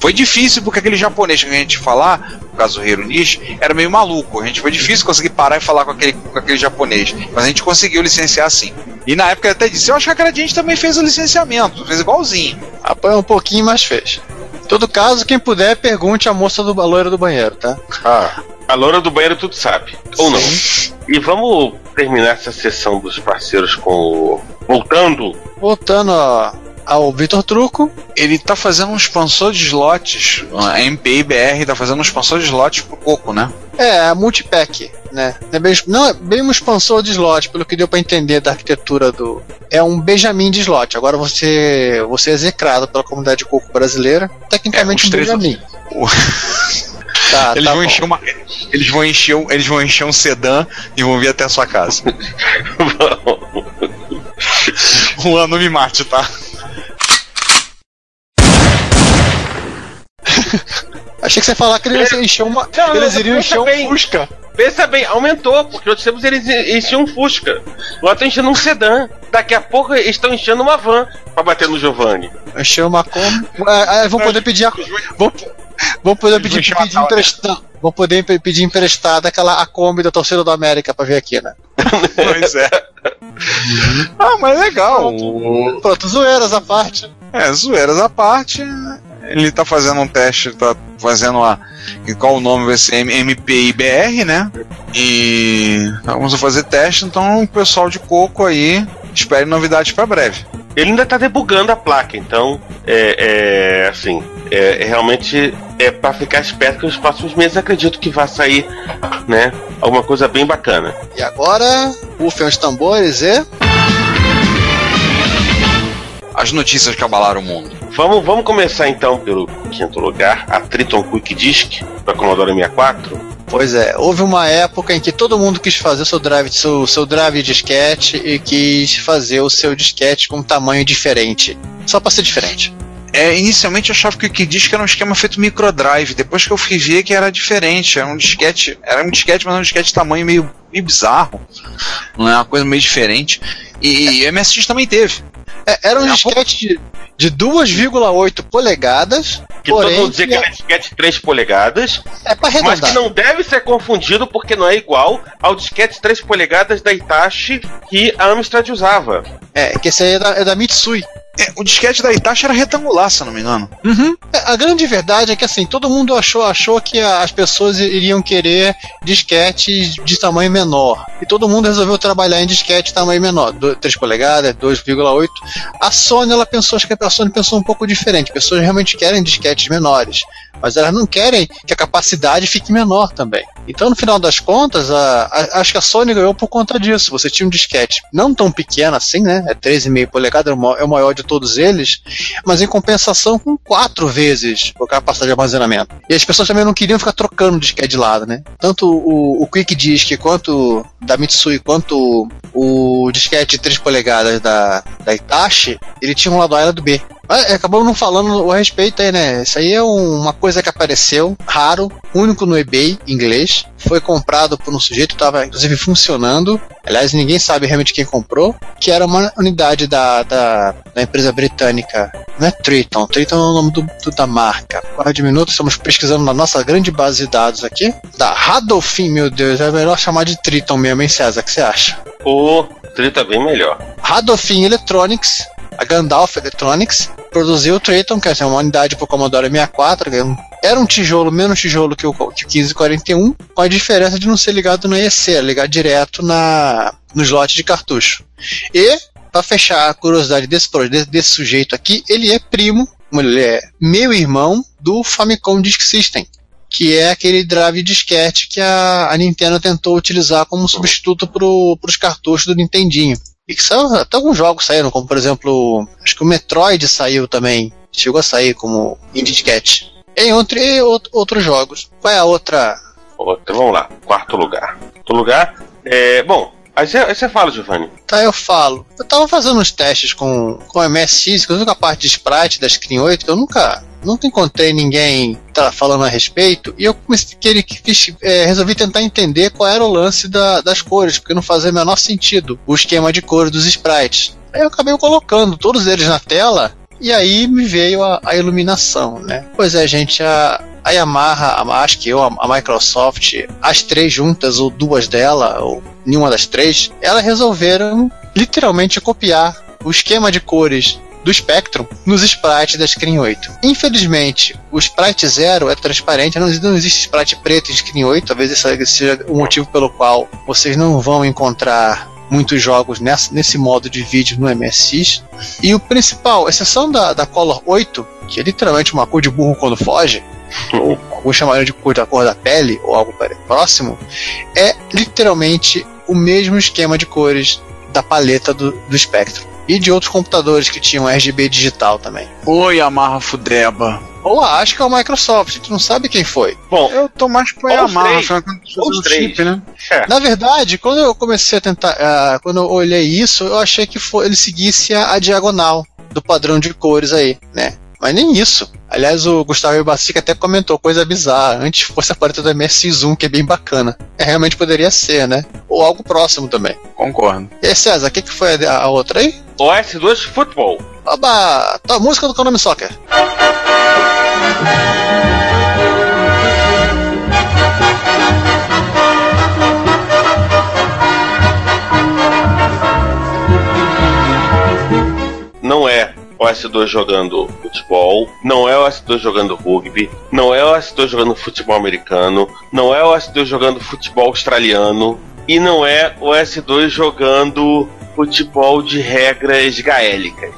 Foi difícil porque aquele japonês que a gente falar, no caso do Hironishi, era meio maluco. A gente foi difícil conseguir parar e falar com aquele, com aquele japonês. Mas a gente conseguiu licenciar sim. E na época ele até disse, eu acho que a Gradiente também fez o licenciamento, fez igualzinho. Apanha um pouquinho, mas fez. Em todo caso, quem puder, pergunte à moça do a loira do banheiro, tá? Ah, a loura do banheiro tudo sabe. Ou não. E vamos terminar essa sessão dos parceiros com o. Voltando. Voltando ó, ao Vitor Truco, ele tá fazendo um expansor de slots, a MPI BR tá fazendo um expansor de slots pro Coco, né? É, a multipack, né? Não é, bem, não é bem um expansor de slot, pelo que deu pra entender da arquitetura do. É um Benjamin de slot. Agora você, você é execrado pela comunidade de coco brasileira. Tecnicamente É, os um três- Benjamin. O- Tá, eles, tá vão bom. encher uma, eles, vão encher um, eles vão encher um sedã e vão vir até a sua casa. Juan, não me mate, tá? Achei que você ia falar que eles iam encher uma. Não, eles não, iriam encher um. Fusca. Pensa bem, aumentou, porque outros tempos eles enchiam um Fusca. Agora estão enchendo um sedã. Daqui a pouco eles estão enchendo uma van pra bater no Giovanni. Encher uma Kombi. É, é, vão poder pedir a. Vão, vão poder pedir, pedir emprestado. Vão poder pe- pedir emprestada aquela a Kombi da torcida do América pra vir aqui, né? Pois é. ah, mas legal. Pronto, zoeiras à parte. É, zoeiras à parte. Ele tá fazendo um teste, tá fazendo a. Qual o nome vai ser? MPIBR, né? E vamos fazer teste, então o pessoal de coco aí espere novidades pra breve. Ele ainda tá debugando a placa, então é, é, assim, é, é realmente é para ficar esperto que nos próximos meses acredito que vai sair, né, alguma coisa bem bacana. E agora, ufem os tambores e. As notícias que abalaram o mundo. Vamos, vamos começar então pelo quinto lugar, a Triton Quick Disc para Commodore 64. Pois é, houve uma época em que todo mundo quis fazer o seu drive, seu, seu drive disquete e quis fazer o seu disquete com um tamanho diferente. Só pra ser diferente. É, inicialmente eu achava que o que diz que era um esquema feito microdrive. Depois que eu fui ver que era diferente. Era um disquete. Era um disquete, mas um disquete de tamanho meio, meio bizarro. Não é uma coisa meio diferente. E, e o MSX também teve. É, era um É, disquete de, de 2,8 polegadas, Que todo porém mundo dizia que era disquete 3 polegadas, é pra mas arredondar. que não deve ser confundido porque não é igual ao disquete 3 polegadas da Itachi que a Amstrad usava. É, que esse aí é da, é da Mitsui. É, o disquete da Itachi era retangular, se não me engano. É, A grande verdade é que assim, todo mundo achou, achou que as pessoas iriam querer disquetes de tamanho menor. E todo mundo resolveu trabalhar em disquete de tamanho menor, do- 3 polegadas, 2,8. A Sony, ela pensou, acho que a Sony pensou um pouco diferente. Pessoas realmente querem disquetes menores, mas elas não querem que a capacidade fique menor também. Então, no final das contas, a- a- acho que a Sony ganhou por conta disso. Você tinha um disquete não tão pequeno assim, né? É 13,5 polegadas, é o ma- é o maior de todos eles, mas em compensação com quatro vezes a capacidade de armazenamento. E as pessoas também não queriam ficar trocando disquete de lado, né? Tanto o, o Quick Disk quanto da Mitsui, quanto o disquete de 3 polegadas da, da Itachi, ele tinha um lado A e lado B. Acabamos não falando a respeito aí, né? Isso aí é um- uma coisa que apareceu, raro, único no eBay, inglês. Foi comprado por um sujeito estava, inclusive, funcionando. Aliás, ninguém sabe realmente quem comprou. Que era uma unidade da, da, da empresa britânica. Não é Triton, Triton é o nome do, do- da marca. Quatro de minutos, estamos pesquisando na nossa grande base de dados aqui. Da Radolfin, meu Deus, é melhor chamar de Triton mesmo, hein, César? O que você acha? O Trito é bem melhor. Radolfin Electronics, a Gandalf Electronics, produziu o Triton, que é uma unidade para o Commodore 64, que era um- tijolo menos tijolo que o, que o 1541, com a diferença de não ser ligado na EC, é ligado direto na, no slot de cartucho. E, para fechar a curiosidade desse, desse sujeito aqui, ele é primo, ele é meu irmão do Famicom Disk System que é aquele drive disquete que a, a Nintendo tentou utilizar como substituto para os cartuchos do Nintendinho. E que são, até alguns jogos saíram, como por exemplo, acho que o Metroid saiu também, chegou a sair como em disquete. Entre out- outros jogos. Qual é a outra? Outra, vamos lá. Quarto lugar. Quarto lugar. É, bom, aí você- fala, Giovanni. Tá, eu falo. Eu tava fazendo uns testes com, com MSX, inclusive com a parte de sprite da Screen 8, que eu nunca, nunca encontrei ninguém tá falando a respeito, e eu comecei, que ele fiz, é, resolvi tentar entender qual era o lance da- das cores, porque não fazia o menor sentido o esquema de cores dos sprites. Aí eu acabei colocando todos eles na tela, e aí me veio a, a iluminação, né? Pois é, gente, a, a Yamaha, a, acho que eu, a Microsoft, as três juntas, ou duas dela, ou nenhuma das três, elas resolveram literalmente copiar o esquema de cores do Spectrum nos sprites da Screen 8. Infelizmente, o Sprite Zero é transparente, não, não existe sprite preto em Screen 8, talvez esse seja o motivo pelo qual vocês não vão encontrar muitos jogos nessa, nesse modo de vídeo no MSX. E o principal, exceção da, da Color 8, que é literalmente uma cor de burro quando foge, ou alguns chamariam de cor da cor da pele, ou algo próximo, é literalmente o mesmo esquema de cores da paleta do, do Spectrum. E de outros computadores que tinham RGB digital também. Oi, Amarra Fudeba. Ou acho que é o Microsoft, a gente não sabe quem foi. Bom, Eu tô mais os Yamaha, três. afinal, quando três. chip, né? Na verdade, quando eu comecei a tentar. ah, quando eu olhei isso, eu achei que foi, ele seguisse a, a diagonal do padrão de cores aí, né? Mas nem isso. Aliás, o Gustavo Ibacica até comentou coisa bizarra. Antes fosse a paleta do MSX1, que é bem bacana. É, realmente poderia ser, né? Ou algo próximo também. Concordo. E aí, César, o que, que foi a, a outra aí? OS2 Futebol. Oba! Tá, música do Konami Soccer. É OS2 jogando futebol, não é OS2 jogando rugby, não é OS2 jogando futebol americano, não é OS2 jogando futebol australiano e não é OS2 jogando futebol de regras gaélicas.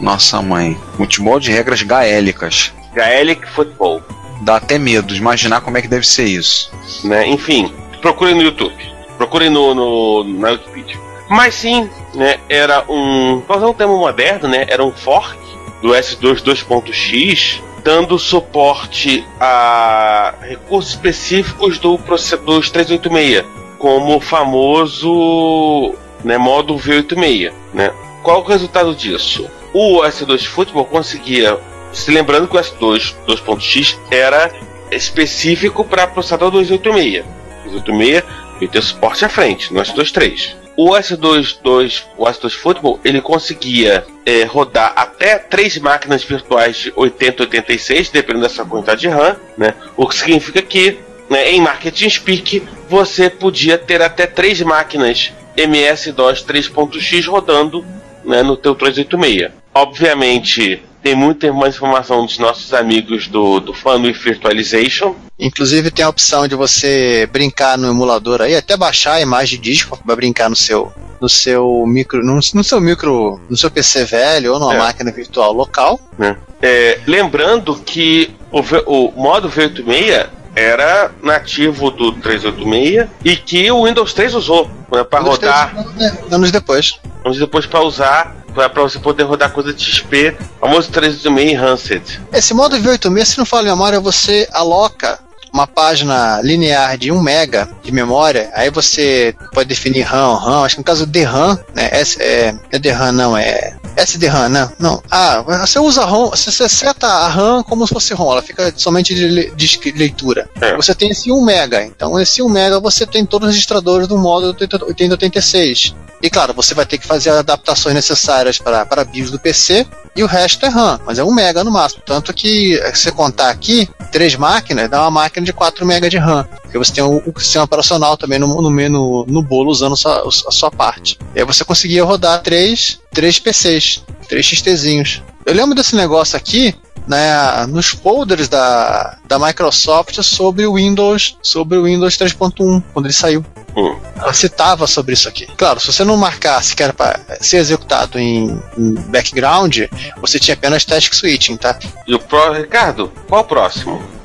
Nossa mãe. Futebol de regras gaélicas. Gaelic Football, Dá até medo de imaginar como é que deve ser isso. né? Enfim, procurem no YouTube, procurem no, no na Wikipedia. Mas sim, né? Era um, pra usar um termo moderno, né? Era um fork do S2 2.x dando suporte a recursos específicos do proce- dos 386, como o famoso né, modo V86. Né? Qual o resultado disso? O S2 Football conseguia, se lembrando que o S2 2.x era específico para processador 286. 286 e ter suporte à frente, no S23. O S2, 2, o S2 Football ele conseguia é, rodar até três máquinas virtuais de 80 86, dependendo da sua quantidade de RAM, né? o que significa que né, em marketing speak você podia ter até três máquinas MS-DOS 3.x rodando né, no teu 386. Obviamente tem muita mais informação dos nossos amigos do, do Fun with Virtualization, Inclusive tem a opção de você brincar no emulador aí, até baixar a imagem de disco para brincar no seu no seu micro, no, no seu micro, no seu PC velho ou numa É. máquina virtual local. né? É, lembrando que o, o modo V86 era nativo do 386 e que o Windows 3 usou né, para rodar, depois- é, anos depois. anos depois para usar, para você poder rodar coisa de XP, famoso 386 Enhanced. Esse modo V86, se não falo em memória, você aloca uma página linear de 1 mega de memória, aí você pode definir RAM, RAM, acho que no caso DRAM, né, S, é, é DRAM não, é SDRAM, não, não, ah, você usa ROM, você, seta a RAM como se fosse ROM, ela fica somente de, le- de leitura. É. Você tem esse 1 mega, então esse 1 mega você tem todos os registradores do modo 8086. E claro, você vai ter que fazer adaptações necessárias para para BIOS do PC e o resto é RAM, mas é 1 mega no máximo. Tanto que, se você contar aqui, três máquinas, dá uma máquina de 4 mega de RAM. Porque você tem o, o sistema operacional também no, no, no, no bolo usando sua, a sua parte. E aí você conseguia rodar três, três PCs, três XTzinhos. Eu lembro desse negócio aqui, né, nos folders da, da Microsoft sobre o Windows, sobre o Windows 3.1, quando ele saiu. Hum. Ela citava sobre isso aqui. Claro, se você não marcasse que era para ser executado em, em background, você tinha apenas task switching, tá? E o pro, Ricardo, qual o próximo?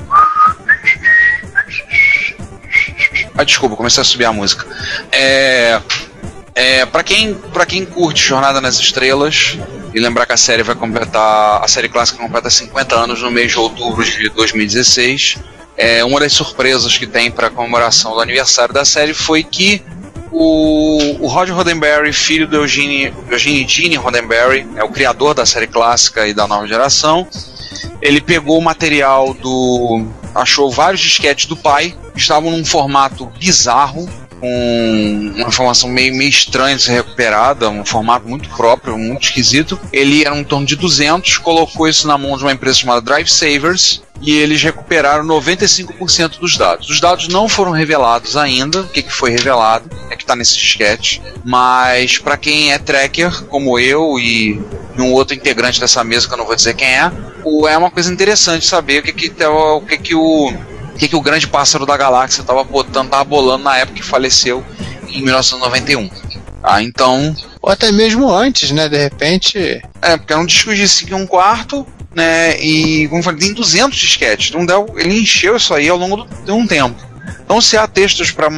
Ah, desculpa, comecei a subir a música. É. É, para quem, quem curte Jornada nas Estrelas, e lembrar que a série vai completar. A série clássica completa 50 anos no mês de outubro de 2016. É, uma das surpresas que tem para comemoração do aniversário da série foi que o, o Roger Roddenberry, filho do Eugene, Eugene Gene Roddenberry, é o criador da série clássica e da nova geração, ele pegou o material do. achou vários disquetes do pai, estavam num formato bizarro, com uma informação meio, meio estranha de ser recuperada, um formato muito próprio, muito esquisito. Ele era em torno de 200, colocou isso na mão de uma empresa chamada Drive Savers e eles recuperaram 95% dos dados. Os dados não foram revelados ainda, o que, que foi revelado é que está nesse disquete, mas para quem é tracker, como eu e um outro integrante dessa mesa que eu não vou dizer quem é, é uma coisa interessante saber o que que, tá- o, que, que o o que, que o grande pássaro da galáxia estava botando, tava bolando na época que faleceu em 1991. Ah, então, Ou até mesmo antes, né? De repente. é, porque era um disco de 5 e um quarto, né? E, como eu falei, tem 200 disquetes. Então, deu- ele encheu isso aí ao longo do- de um tempo. Então, se há textos para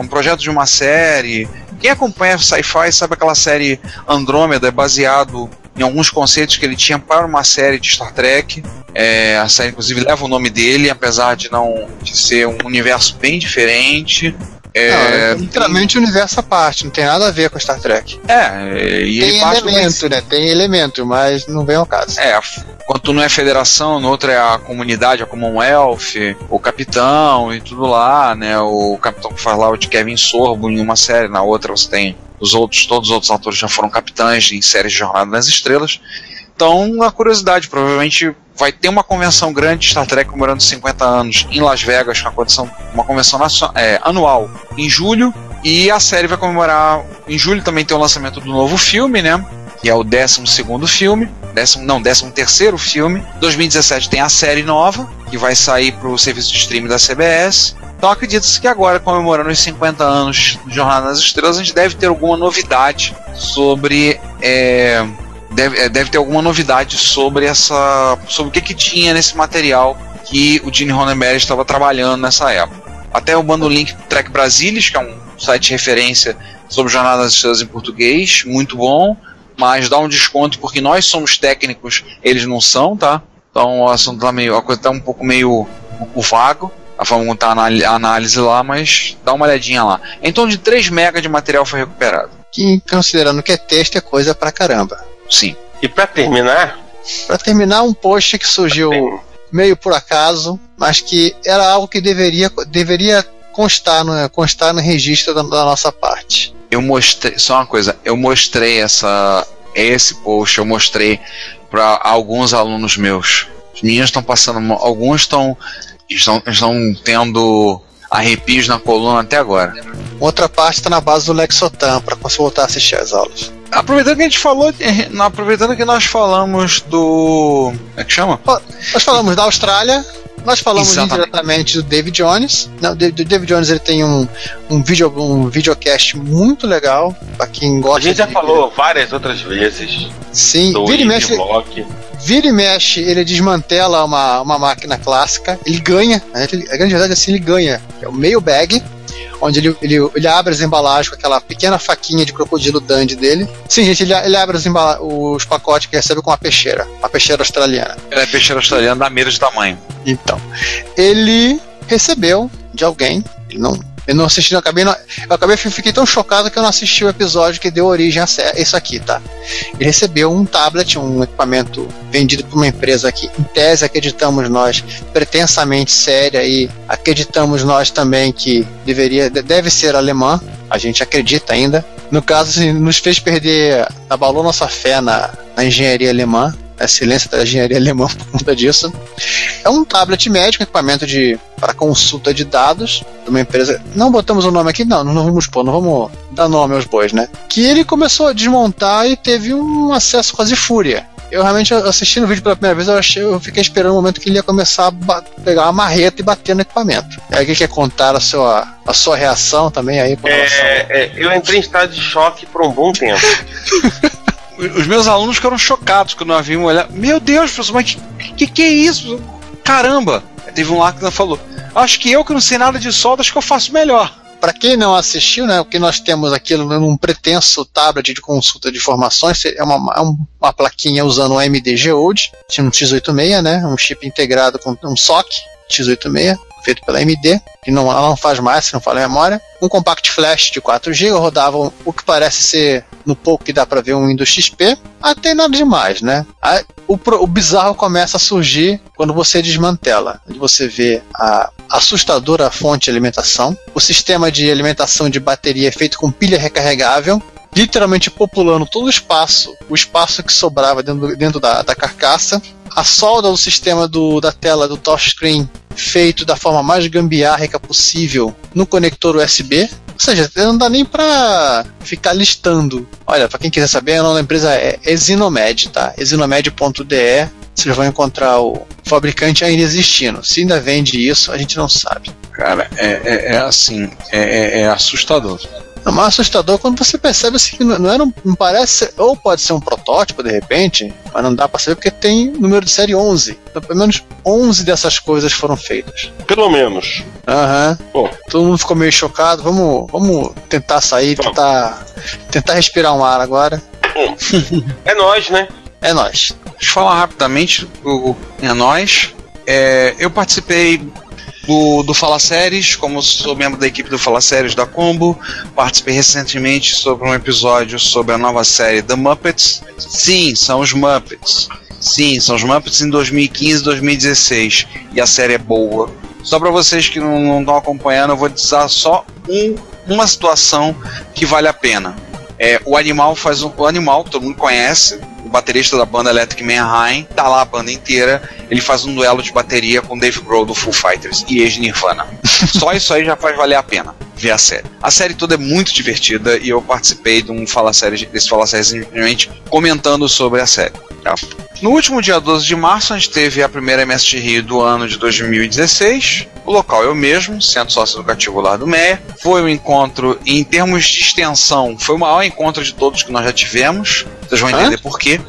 um projeto de uma série. Quem acompanha sci-fi sabe aquela série Andrômeda, é baseado em alguns conceitos que ele tinha para uma série de Star Trek. É, a série, inclusive, leva o nome dele, apesar de não de ser um universo bem diferente. É, não, é literalmente o universo à parte, não tem nada a ver com Star Trek. é, e ele Tem elemento, né? Tem elemento, mas não vem ao caso. É, quanto não é federação, no outro é a comunidade, a Commonwealth, o capitão e tudo lá, né? O capitão que faz lá o de Kevin Sorbo em uma série, na outra você tem os outros, todos os outros atores já foram capitães em séries de Jornada nas Estrelas. Então, uma curiosidade, provavelmente vai ter uma convenção grande de Star Trek comemorando 50 anos em Las Vegas, uma convenção, uma convenção é, anual em julho, e a série vai comemorar. Em julho também tem o lançamento do novo filme, né? Que é o 12 filme. Décimo, não, 13 terceiro filme. 2017 tem a série nova, que vai sair para o serviço de streaming da CBS. Então acredita-se que agora, comemorando os 50 anos de Jornada nas Estrelas, a gente deve ter alguma novidade sobre. é, deve, é, deve ter alguma novidade sobre essa. sobre o que, que tinha nesse material que o Gene Roddenberry estava trabalhando nessa época. Até eu mando o link pro Trek Brasilis, que é um site de referência sobre Jornada nas Estrelas em português, muito bom, mas dá um desconto porque nós somos técnicos, eles não são, tá? Então Então o assunto tá meio. A coisa tá um pouco meio o vago. Como tá a análise lá, mas dá uma olhadinha lá. Em torno de 3 MB de material foi recuperado. Que, considerando que é texto, é coisa pra caramba. Sim. E pra terminar, Pra terminar, um post que surgiu meio por acaso, mas que era algo que deveria, deveria constar, no, constar no registro da, da nossa parte. Eu mostrei. Só uma coisa, eu mostrei essa. Esse post, eu mostrei para alguns alunos meus. Os meninos estão passando. Alguns estão. Estão, estão tendo arrepios na coluna até agora. Outra parte está na base do Lexotan, para você voltar a assistir as aulas. Aproveitando que a gente falou. eh, Aproveitando que nós falamos do. Como é que chama? Nós falamos da Austrália, nós falamos Exatamente. indiretamente do David Jones. Não, o David Jones ele tem um, um, video, um videocast muito legal, para quem a gosta gente já de- falou várias outras vezes Sim, do vira e mexe, Block. vira e mexe, ele desmantela uma, uma máquina clássica, ele ganha, né, ele- a grande verdade é assim, ele ganha. É o meio bag, onde ele, ele, ele abre as embalagens com aquela pequena faquinha de crocodilo dandy dele. Sim, gente, ele, ele abre os, pacotes que recebe com uma peixeira, uma peixeira australiana. Ela é peixeira australiana da mira de tamanho. Então, ele recebeu de alguém, ele não, eu não assisti, eu acabei, não- eu acabei, fiquei tão chocado que eu não assisti o episódio que deu origem a isso aqui, tá? Ele recebeu um tablet, um equipamento vendido por uma empresa que, em tese, acreditamos nós, pretensamente séria e acreditamos nós também que deveria, de- deve ser alemã, a gente acredita ainda. No caso, assim, nos fez perder, abalou nossa fé na, na engenharia alemã, excelência da engenharia alemã por conta disso. É um tablet médico, equipamento de para consulta de dados de uma empresa. Não botamos o nome aqui, não, não vamos pôr, não vamos dar nome aos bois, né? Que ele começou a desmontar e teve um acesso quase fúria. Eu realmente assistindo o vídeo pela primeira vez, eu, achei, eu fiquei esperando o momento que ele ia começar a pegar uma marreta e bater no equipamento. É alguém quer contar a sua, a sua reação também aí com relação É, é, eu entrei em estado de choque por um bom tempo. Os meus alunos ficaram chocados quando eu vi um olhar. Meu Deus, professor, mas que, que que é isso? Caramba! Teve um lá que falou: Acho que eu que não sei nada de solda, acho que eu faço melhor. Para quem não assistiu, né, o que nós temos aqui num pretenso tablet de consulta de informações é uma, é um- uma plaquinha usando um MDG Old, um X86, né, um chip integrado com um SOC X86, feito pela AMD, que não, ela não faz mais, se não fala memória. Um compact flash de 4 GB, rodava o que parece ser, no pouco que dá para ver, um Windows XP. Até nada demais, né? Aí, o, pro- o bizarro começa a surgir quando você desmantela. Você vê a assustadora fonte de alimentação, o sistema de alimentação de bateria é feito com pilha recarregável, literalmente populando todo o espaço, o espaço que sobrava dentro, dentro da, da carcaça, a solda do sistema do, da tela do touchscreen feito da forma mais gambiarrica possível no conector USB. Ou seja, não dá nem pra ficar listando. Olha, pra quem quiser saber, o nome da empresa é Exinomed, tá? Exinomed.de. Vocês vão encontrar o fabricante ainda existindo. Se ainda vende isso, a gente não sabe. Cara, é, é- é assim, é, é- é assustador. É mais assustador quando você percebe assim, que não, era um, não parece, ser- ou pode ser um protótipo de repente, mas não dá pra saber porque tem número de série 11. Então, pelo menos 11 dessas coisas foram feitas. Pelo menos. Aham. Bom. Todo mundo ficou meio chocado. Vamos, vamos tentar sair, Vamos. tentar, tentar respirar um ar agora. É nós, né? É nóis. Deixa eu falar rapidamente, o, é nós. É, eu participei do, do Fala Séries, como sou membro da equipe do Fala Séries da Combo. Participei recentemente sobre um episódio sobre a nova série The Muppets. Sim, são os Muppets. Sim, são os Muppets em 2015 e 2016. E a série é boa. Só para vocês que não estão acompanhando, eu vou dizer só um- uma situação que vale a pena. É, o animal faz um, o animal todo mundo conhece, o baterista da banda Electric Manheim, tá lá a banda inteira, ele faz um duelo de bateria com Dave Grohl do Foo Fighters e ex-Nirvana. Só isso aí já faz valer a pena ver a série. A série toda é muito divertida e eu participei de um Fala Série, desse Fala Série recentemente comentando sobre a série. No último dia 12 de março, a gente teve a primeira MST Rio do ano de 2016. O local é o mesmo, Centro Socioeducativo Lar do Meia. Foi um encontro, em termos de extensão, foi o maior encontro de todos que nós já tivemos. Vocês vão Hã? entender por quê.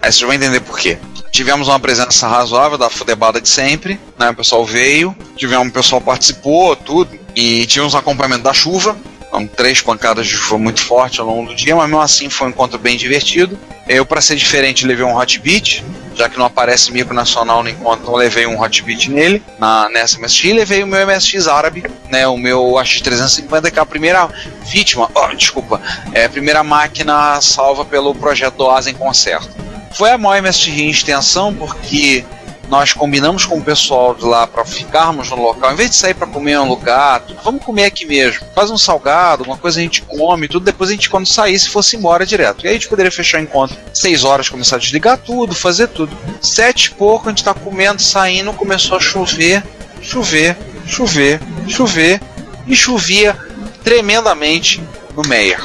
Aí vocês vão entender por quê. Tivemos uma presença razoável da Fudebada de sempre, né? O pessoal veio, tivemos, o pessoal participou, tudo, e tivemos um acompanhamento da chuva. Então, três pancadas chuva muito forte ao longo do dia, mas mesmo assim foi um encontro bem divertido. Eu, para ser diferente, levei um hot beat, já que não aparece micro nacional no encontro, então levei um Hotbit nele, na, nessa MSX, e levei o meu MSX árabe, né, o meu AX350, que é a primeira vítima, oh, desculpa, é a primeira máquina salva pelo projeto do Asa em Concerto. Foi a maior MSX em extensão, porque nós combinamos com o pessoal de lá para ficarmos no local, em vez de sair para comer em um lugar, vamos comer aqui mesmo. Faz um salgado, uma coisa a gente come, tudo. Depois a gente, quando saísse, fosse embora direto. E aí a gente poderia fechar o encontro seis horas, começar a desligar tudo, fazer tudo. Sete e pouco, a gente tá comendo, saindo, começou a chover, chover, chover, chover e chovia tremendamente no Meyer.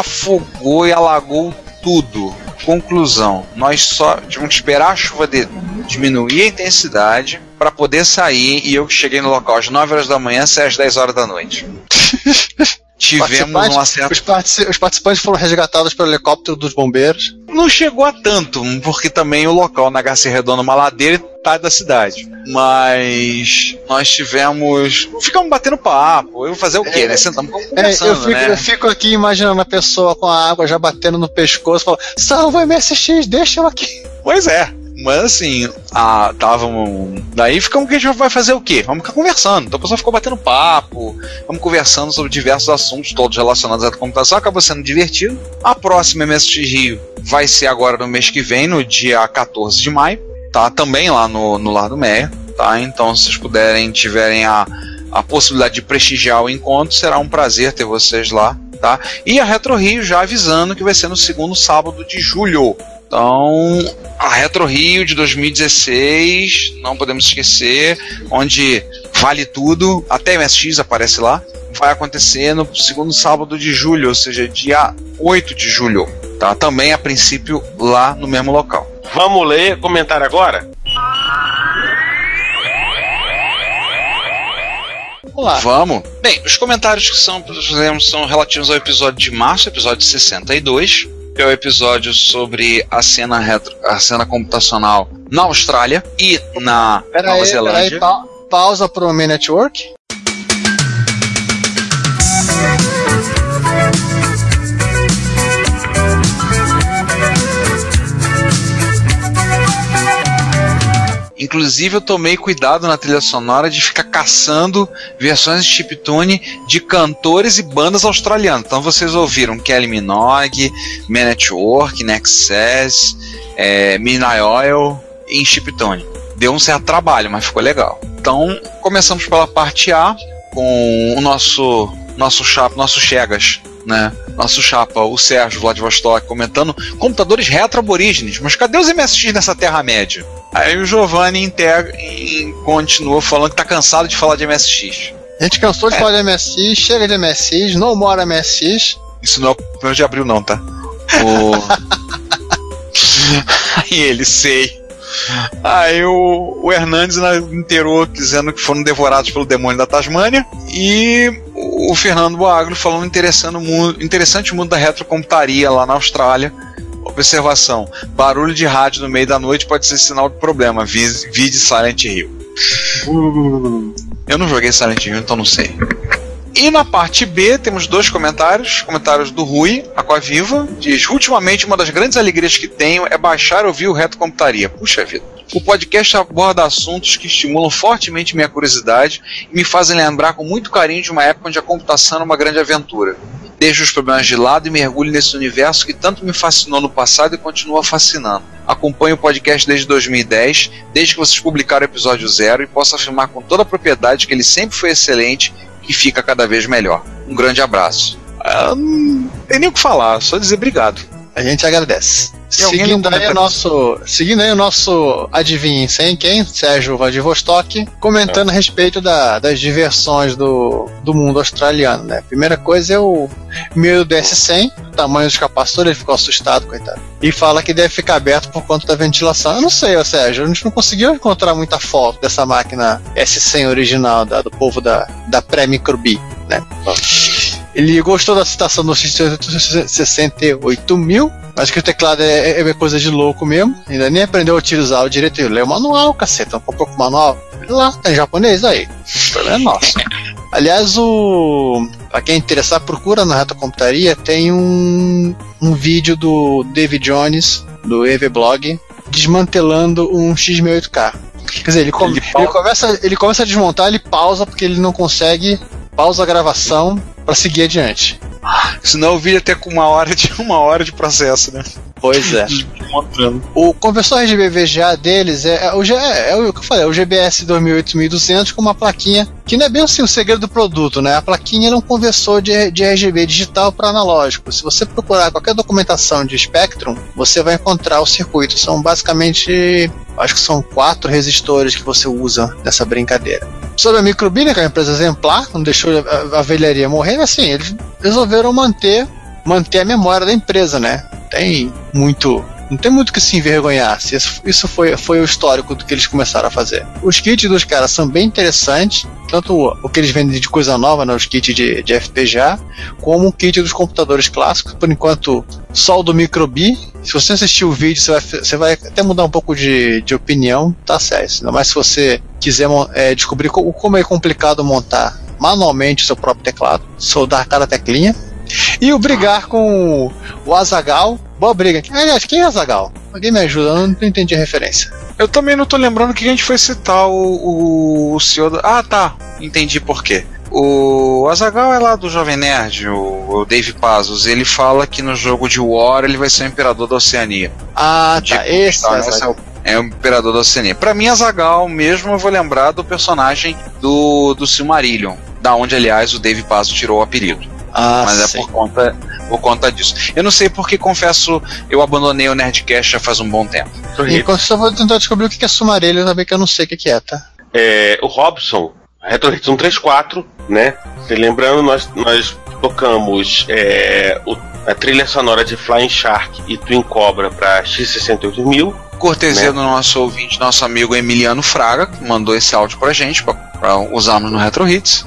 Afogou e alagou tudo. Conclusão: nós só tivemos que esperar a chuva de- diminuir a intensidade para poder sair. E eu que cheguei no local às 9 horas da manhã, saí às 10 horas da noite. Tivemos uma certa. os, partici- os participantes foram resgatados pelo helicóptero dos bombeiros. Não chegou a tanto, porque também o local na HC Redonda, uma ladeira e tá da cidade. Mas nós tivemos. Ficamos batendo papo. Eu vou fazer o quê, né? Sentamos É, conversando, eu, fico, né? eu fico aqui imaginando a pessoa com a água já batendo no pescoço, falando: salva MSX, deixa eu aqui. Pois é. Mas assim, a, távamos. Daí ficamos que a gente vai fazer o quê? Vamos ficar conversando. Então a pessoa ficou batendo papo, vamos conversando sobre diversos assuntos, todos relacionados à computação. Acabou sendo divertido. A próxima MSX Rio vai ser agora no mês que vem, no dia 14 de maio. Tá? Também lá no, no Lar do Meia. Tá? Então, se vocês puderem, tiverem a, a possibilidade de prestigiar o encontro, será um prazer ter vocês lá. Tá? E a Retro Rio já avisando que vai ser no segundo sábado de julho. Então, a Retro Rio de 2016, não podemos esquecer, onde vale tudo, até MSX aparece lá, vai acontecer no segundo sábado de julho, ou seja, dia 8 de julho. Tá? Também, a princípio, lá no mesmo local. Vamos ler comentário agora? Vamos lá. Vamos. Bem, os comentários que são, fizemos são relativos ao episódio de março, episódio 62, que é o episódio sobre a cena retro, a cena computacional na Austrália e na Pera Nova aí, pera aí, Zelândia. pa- pausa pro Mi Network. Inclusive, eu tomei cuidado na trilha sonora de ficar caçando versões de chiptune de cantores e bandas australianas. Então, vocês ouviram Kelly Minogue, Man Network, Nexus, é, Midnight Oil em chiptune. Deu um certo trabalho, mas ficou legal. Então, começamos pela parte A com o nosso nosso chapa, nosso Chegas, né? Nosso chapa, o Sérgio Vladivostok, comentando computadores retro-aborígenes. Mas cadê os MSX nessa Terra-média? Aí o Giovanni integra, em- continua falando que tá cansado de falar de MSX. A gente cansou de É. falar de MSX, chega de MSX, não mora MSX. Isso não é o 1 de abril, não, tá? O... Aí ele, sei. Aí o, o Hernandes inteirou dizendo que foram devorados pelo demônio da Tasmânia. E o Fernando Boagro falando interessante o mundo, interessante o mundo da retrocomputaria lá na Austrália. Observação: barulho de rádio no meio da noite pode ser sinal de problema. Vi- Vide Silent Hill. Eu não joguei Silent Hill, então não sei. E na parte B temos dois comentários. Comentários do Rui, Aquaviva, diz: Ultimamente, uma das grandes alegrias que tenho é baixar e ouvir o Reto Computaria. Puxa vida. O podcast aborda assuntos que estimulam fortemente minha curiosidade e me fazem lembrar com muito carinho de uma época onde a computação era uma grande aventura. Deixo os problemas de lado e mergulho nesse universo que tanto me fascinou no passado e continua fascinando. Acompanho o podcast desde 2010, desde que vocês publicaram o episódio zero, e posso afirmar com toda a propriedade que ele sempre foi excelente e fica cada vez melhor. Um grande abraço. Ah, não tem nem o que falar, só dizer obrigado. A gente agradece. Seguindo aí, o nosso, seguindo aí o nosso adivinhem sem quem, Sérgio Vladivostok, comentando a respeito da- das diversões do, do mundo australiano, né? Primeira coisa é o meu DS100, o tamanho dos capacitores, ele ficou assustado, coitado. E fala que deve ficar aberto por conta da ventilação. Eu não sei, Sérgio, a gente não conseguiu encontrar muita foto dessa máquina S100 original da- do povo da, da pré-microbi, né? Ele gostou da citação do 68 mil. Acho que o teclado é, é coisa de louco mesmo. Ainda nem aprendeu a utilizar o direito. Ele lê o manual, caceta. Não comprou com o manual. Lá, tá em japonês aí. O problema é nosso. Aliás, o. Pra quem interessar, procura na Retrocomputaria. Tem um, um vídeo do David Jones, do EVblog, desmantelando um X68K. Quer dizer, ele, Ele ele começa, ele começa a desmontar, ele pausa porque ele não consegue. Pausa a gravação pra seguir adiante. Senão o vídeo ia ter com uma hora de uma hora de processo, né? Pois é. O conversor RGB VGA deles é, é o, é, é o que eu falei, é o GBS 28200 com uma plaquinha que não é bem assim o segredo do produto, né? A plaquinha é um conversor de, de RGB digital para analógico. Se você procurar qualquer documentação de Spectrum, você vai encontrar o circuito. São basicamente, acho que são quatro resistores que você usa nessa brincadeira. Sobre a Microbina, que é uma empresa exemplar, não deixou a, a velharia morrer, assim, eles resolveram manter manter a memória da empresa, né? Tem muito. Não tem muito que se envergonhar. se Isso, foi, foi o histórico do que eles começaram a fazer. Os kits dos caras são bem interessantes, tanto o, o que eles vendem de coisa nova, né, os kits de, de FPGA, como o kit dos computadores clássicos. Por enquanto, só o do Microbi. Se você assistir o vídeo, você vai, você vai até mudar um pouco de, de opinião, tá certo. Mais se você quiser é, descobrir co- como é complicado montar manualmente o seu próprio teclado, soldar cada teclinha. E o brigar com o Azagal. Boa briga. Aliás, quem é Azagal? Alguém me ajuda, eu não entendi a referência. Eu também não tô lembrando que a gente foi citar o, o, o senhor. do- Ah, tá. Entendi por quê. O Azagal é lá do Jovem Nerd, o, o Dave Pazos. Ele fala que no jogo de War ele vai ser o imperador da Oceania. Ah, De tá. Esse é é o, é o imperador da Oceania. Pra mim, Azagal mesmo, eu vou lembrar do personagem do, do Silmarillion. Da onde, aliás, o Dave Pazos tirou o apelido. Ah, Mas é sim. por conta, por conta disso. Eu não sei porque, confesso, eu abandonei o Nerdcast já faz um bom tempo. Enquanto eu vou tentar descobrir o que é sumarelho, também que eu não sei o que que é, tá? É, o Robson, Retro Hits 134, né? E lembrando, nós, nós tocamos é, o- a trilha sonora de Flying Shark e Twin Cobra para X68000. Cortesia Né? do nosso ouvinte, nosso amigo Emiliano Fraga, que mandou esse áudio pra gente, pra, pra usarmos no Retro Hits.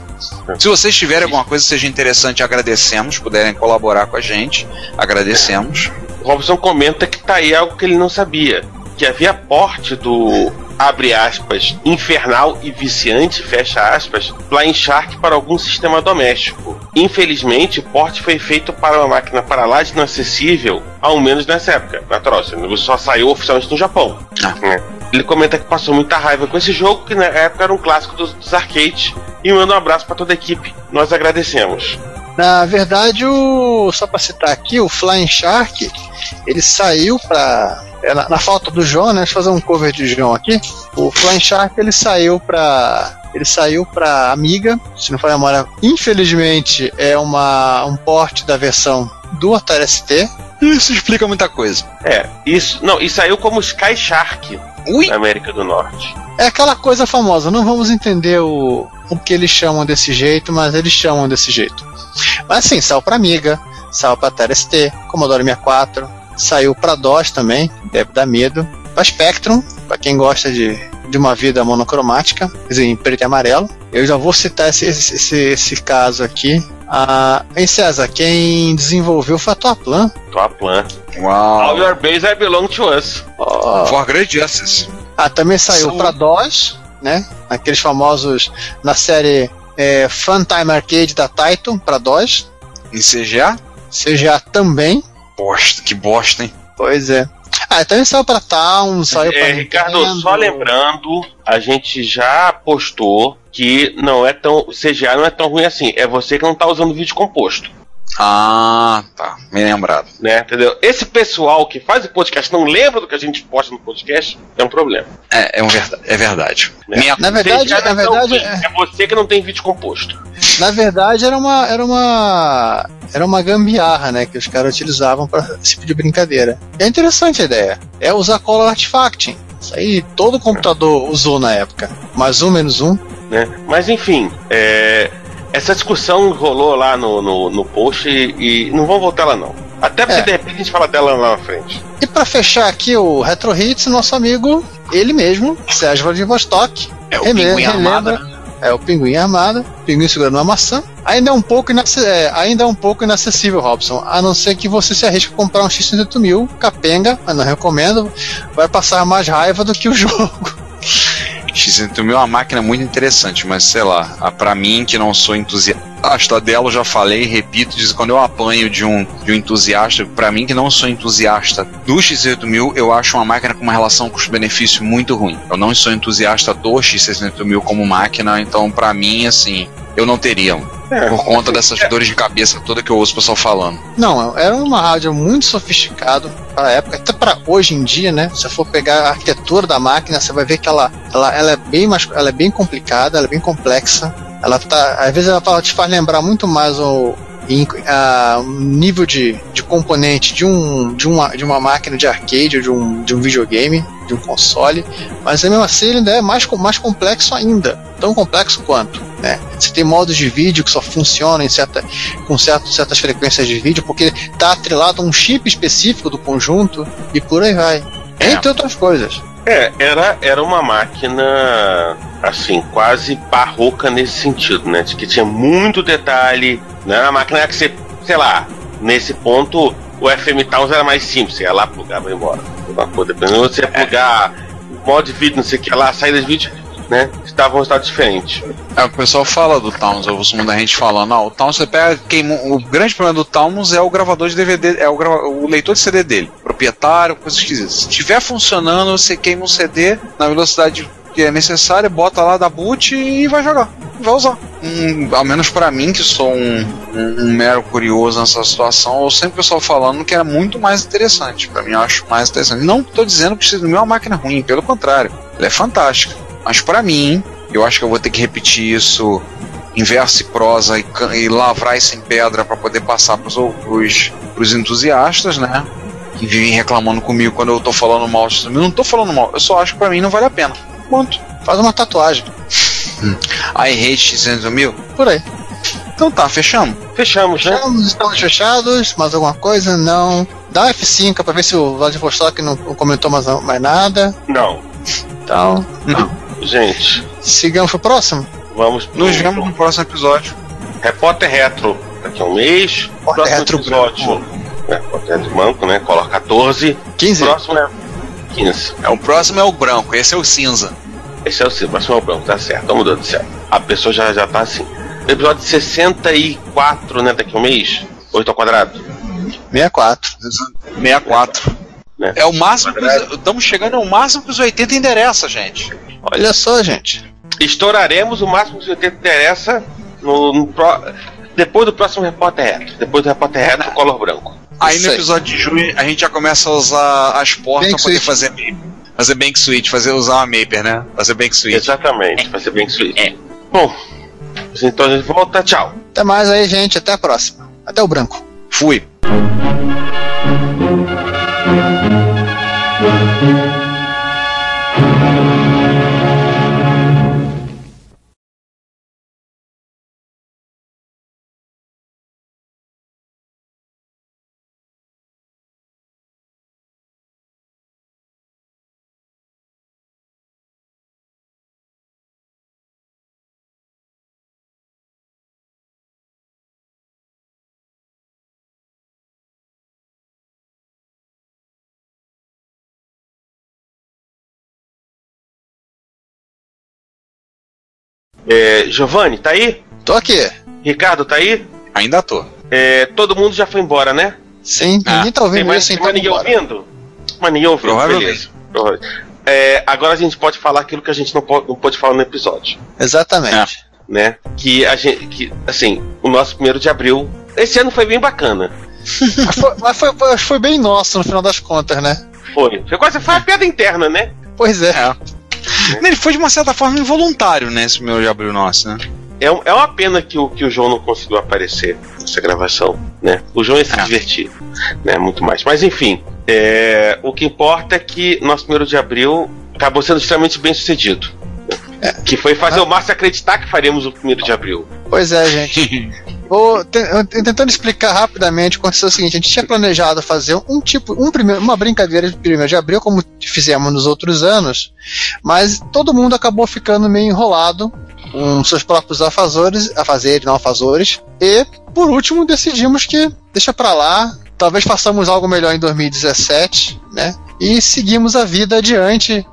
Se vocês tiverem alguma coisa que seja interessante, agradecemos. Puderem colaborar com a gente, agradecemos. O Robson comenta que tá aí algo que ele não sabia. Que havia porte do, abre aspas, infernal e viciante, fecha aspas, Flying Shark para algum sistema doméstico. Infelizmente, o porte foi feito para uma máquina para lá de inacessível, ao menos nessa época. Natural, ele só saiu oficialmente no Japão. Ah. né? Ele comenta que passou muita raiva com esse jogo, que na época era um clássico dos, dos arcades, e manda um abraço para toda a equipe. Nós agradecemos. Na verdade, o, só pra citar aqui, o Flying Shark, ele saiu pra. É, na, na falta do João, né? Deixa eu fazer um cover de João aqui. O Flying Shark ele saiu pra. Ele saiu pra Amiga, se não for a memória. Infelizmente, é uma, um porte da versão do Atari ST. Isso explica muita coisa. É, isso. Não, e saiu como Sky Shark Ui! na América do Norte. É aquela coisa famosa, não vamos entender o, o que eles chamam desse jeito, mas eles chamam desse jeito. Mas assim, saiu pra Amiga, saiu pra Atari ST, Commodore 64, saiu pra DOS também, deve dar medo. Pra Spectrum, pra quem gosta de, de uma vida monocromática, quer dizer, em preto e amarelo. Eu já vou citar esse, esse, esse, esse caso aqui. Ah, em César, quem desenvolveu foi a Toaplan. Tua plan. All your base I belong to us. Ó, For Great Justice. Ah, também saiu São- pra DOS, né? Aqueles famosos na série é, Funtime Arcade da Titan pra DOS. Em CGA? CGA também. Bosta, que bosta, hein? Pois é. Ah, também saiu pra Town, saiu pra É, Ricardo, Nintendo. só lembrando, a gente já postou que não é tão. CGA não é tão ruim assim. É você que não tá usando vídeo composto. Ah, tá. Me lembrado. Né, entendeu? Esse pessoal que faz o podcast não lembra do que a gente posta no podcast, é um problema. É, é, um verdade, é verdade. né? Minha- Na verdade, na é verdade, ruim, é você que não tem vídeo composto. Na verdade, era uma, era uma, era uma gambiarra, né, que os caras utilizavam para esse tipo de brincadeira. E é interessante a ideia. É usar color artifacting. Isso aí todo computador usou na época. Mais um, menos um. né? Mas enfim, é, essa discussão rolou lá no, no, no post e, e não vamos voltar lá não. Até porque É. de repente a gente fala dela lá na frente. E para fechar aqui o Retro Hits, nosso amigo, ele mesmo, Sérgio Vladivostok, É o Pinguim Armada, né? É o pinguim armado, o pinguim segurando uma maçã. Ainda é um pouco, é, ainda é um pouco inacessível, Robson. A não ser que você se arrisque a comprar um X38 mil, capenga, mas não recomendo. Vai passar mais raiva do que o jogo. X1000 é uma máquina muito interessante, mas sei lá, a- pra mim que não sou entusiasta dela, eu já falei, repito, diz, quando eu apanho de um, de um entusiasta, pra mim que não sou entusiasta do X8000, eu acho uma máquina com uma relação custo-benefício muito ruim. Eu não sou entusiasta do X68000 como máquina, então pra mim, assim, eu não teria um. É. Por conta dessas dores de cabeça toda que eu ouço o pessoal falando. Não, era uma rádio muito sofisticado para a época, até para hoje em dia, né? Se você for pegar a arquitetura da máquina, você vai ver que ela, ela, ela é bem mais, ela é bem complicada, ela é bem complexa. Ela tá, às vezes ela te faz lembrar muito mais o em- a- o nível de, de componente de, um, de, uma, de uma máquina de arcade, ou de um, de um videogame, de um console, mas mesmo assim ele ainda é mais, mais complexo ainda, tão complexo quanto. Né? Você tem modos de vídeo que só funcionam em certa, com certo, certas frequências de vídeo, porque está atrelado a um chip específico do conjunto e por aí vai. É. Entre outras coisas. É, era, era uma máquina, assim, quase barroca nesse sentido, né? De que tinha muito detalhe, né? Uma máquina que você, sei lá, nesse ponto, o FM Towns era mais simples, você ia lá, plugava e embora. Uma coisa, dependendo, você ia plugar modo de vídeo, não sei o que lá, saída de vídeo, né? Estava um estado diferente. É, o pessoal fala do Towns, eu ouço muita gente falando, ah, o Towns você pega, queima, o grande problema do Towns é o gravador de DVD, é o, grava- o leitor de CD dele, proprietário, coisa esquisita. Se estiver funcionando, você queima um CD na velocidade que é necessária, bota lá da boot e vai jogar, vai usar. Hum, ao menos pra mim, que sou um, um- um mero curioso nessa situação, eu sempre pessoal falando que era muito mais interessante. Pra mim, eu acho mais interessante. Não tô dizendo que não é uma máquina ruim, pelo contrário, ela é fantástica. Mas pra mim, eu acho que eu vou ter que repetir isso em verso e prosa e, e lavrar isso em pedra para poder passar pros, pros, pros entusiastas, né? Que vivem reclamando comigo quando eu tô falando mal. Eu não tô falando mal, eu só acho que pra mim não vale a pena. Ponto. Faz uma tatuagem. I hate X mil. Por aí. Então tá, fechamos. Fechamos, né? Estamos, estamos fechados. Mais alguma coisa? Não. Dá um F5 pra ver se o Vladivostok não comentou mais, mais nada. Não. Então, Não. Gente, sigamos pro próximo. vamos pro Nos vemos no próximo episódio. Repórter Retro daqui a um mês. Repórter Próximo Retro episódio. É, Repórter Retro Banco, né? Coloca 14. 15. Próximo é 15. É, o próximo é o branco, esse é o cinza. Esse é o seu, próximo é o branco, tá certo. Tá mudando, certo. A pessoa já, já tá assim. Episódio 64, né? Daqui a um mês. 8 ao quadrado. 64. 64. Né? É o máximo que os, estamos chegando ao máximo que os 80 endereça, gente. Olha só, gente. Estouraremos o máximo que 80 interessa no, no pró- depois do próximo Repórter Retro. Depois do Repórter Retro, color branco. Aí Isso no aí. episódio de junho a gente já começa a usar as portas Bank pra poder fazer Maper. Fazer Bank Switch, fazer, usar uma Maper, né? Fazer Bank Switch. Exatamente, vai ser bem suíte. Bom, então a gente volta. Tchau. Até mais aí, gente. Até a próxima. Até o branco. Fui. É, Giovanni, tá aí? Tô aqui. Ricardo, tá aí? Ainda tô. É, todo mundo já foi embora, né? Sim, Ah, ninguém tá Tem ouvindo mais, isso, então ninguém ouvindo? Mas ninguém ouviu, Provavelmente. beleza. Provavelmente. É, agora a gente pode falar aquilo que a gente não pode, não pode falar no episódio, Exatamente. né? Que a gente, que, assim, o nosso primeiro de abril. Esse ano foi bem bacana. Mas, foi, mas foi bem nosso no final das contas, né? Foi. Foi quase foi uma piada interna, né? Pois é. É. Ele foi de uma certa forma involuntário, né? Esse meu de abril nosso, né? É, é uma pena que o, que o João não conseguiu aparecer nessa gravação, né? O João ia se É. divertir, né? Muito mais. Mas enfim, é, o que importa é que nosso primeiro de abril acabou sendo extremamente bem sucedido. Que foi fazer o Márcio acreditar que faríamos o primeiro de abril. Pois é, gente. Vou tentando explicar rapidamente, aconteceu o seguinte: a gente tinha planejado fazer um tipo, um primeiro, uma brincadeira de primeiro de abril, como fizemos nos outros anos, mas todo mundo acabou ficando meio enrolado com seus próprios afazores, afazeres, não afazores. E, por último, decidimos que deixa pra lá, talvez façamos algo melhor em 2017, né? E seguimos a vida adiante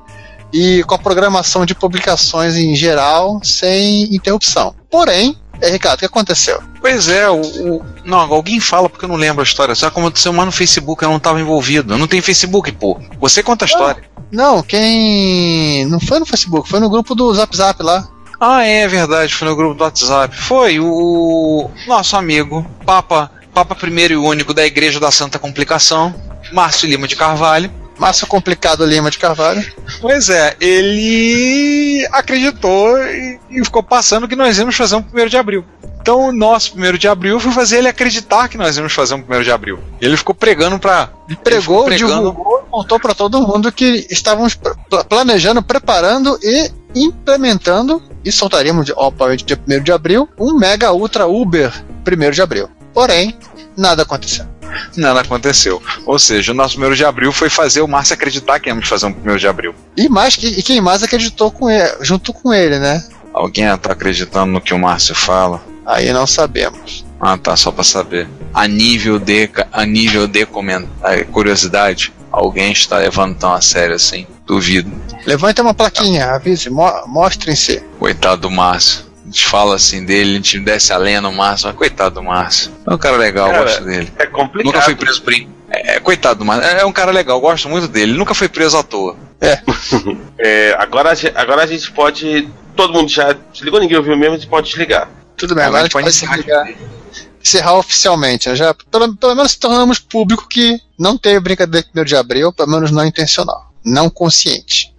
e com a programação de publicações em geral, sem interrupção. Porém, é, Ricardo, o que aconteceu? Pois é, o, o- Não, alguém fala porque eu não lembro a história. Só aconteceu uma no Facebook, eu não tava envolvido. Eu não tenho Facebook, pô. Você conta a história. Não, quem. Não foi no Facebook, foi no grupo do Zap Zap lá. Ah, é verdade, foi no grupo do WhatsApp. Foi o nosso amigo, Papa, Papa primeiro e único da Igreja da Santa Complicação, Márcio Lima de Carvalho. Márcio Complicado Lima de Carvalho. Pois é, ele acreditou e, e ficou passando que nós íamos fazer um primeiro de abril. Então o nosso primeiro de abril foi fazer ele acreditar que nós íamos fazer um primeiro de abril. Ele ficou pregando ele Pregou, pregando. divulgou, contou pra todo mundo que estávamos planejando, preparando e implementando, e soltaríamos, de- obviamente, dia 1 de abril, um Mega Ultra Uber 1 de abril. Porém, nada aconteceu. Nada aconteceu. Ou seja, o nosso primeiro de abril foi fazer o Márcio acreditar que íamos fazer um primeiro de abril. E, mais, que- e quem mais acreditou com ele, junto com ele, né? Alguém tá acreditando no que o Márcio fala? Aí não sabemos. Ah, tá, só pra saber. A nível de, a nível de curiosidade, alguém está levando tão a sério assim? Duvido. Levanta uma plaquinha, avise, mo mostrem-se. Coitado do Márcio. A gente fala assim dele, a gente desce a lenha no Márcio, mas coitado do Márcio. É um cara legal, Cara, gosto dele. É complicado. Nunca foi preso por. É, é, coitado do Márcio. É, é um cara legal, gosto muito dele. Ele nunca foi preso à toa. É, agora, a ge- agora a gente pode. Todo mundo já desligou, ninguém ouviu mesmo, a gente pode desligar. Tudo bem, agora a gente pode encerrar, encerrar oficialmente. né? Já, pelo, pelo menos tornamos público que não teve brincadeira de 1 de abril, pelo menos não intencional. Não consciente.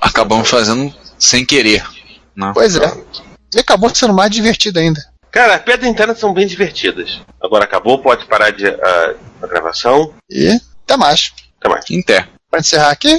Acabamos fazendo sem querer. Né? Pois é. E acabou sendo mais divertido ainda. Cara, as piadas internas são bem divertidas. Agora acabou, pode parar de, a, a gravação. E até mais. Até mais. Inter. Para encerrar aqui,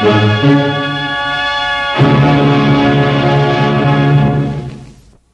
Thank you.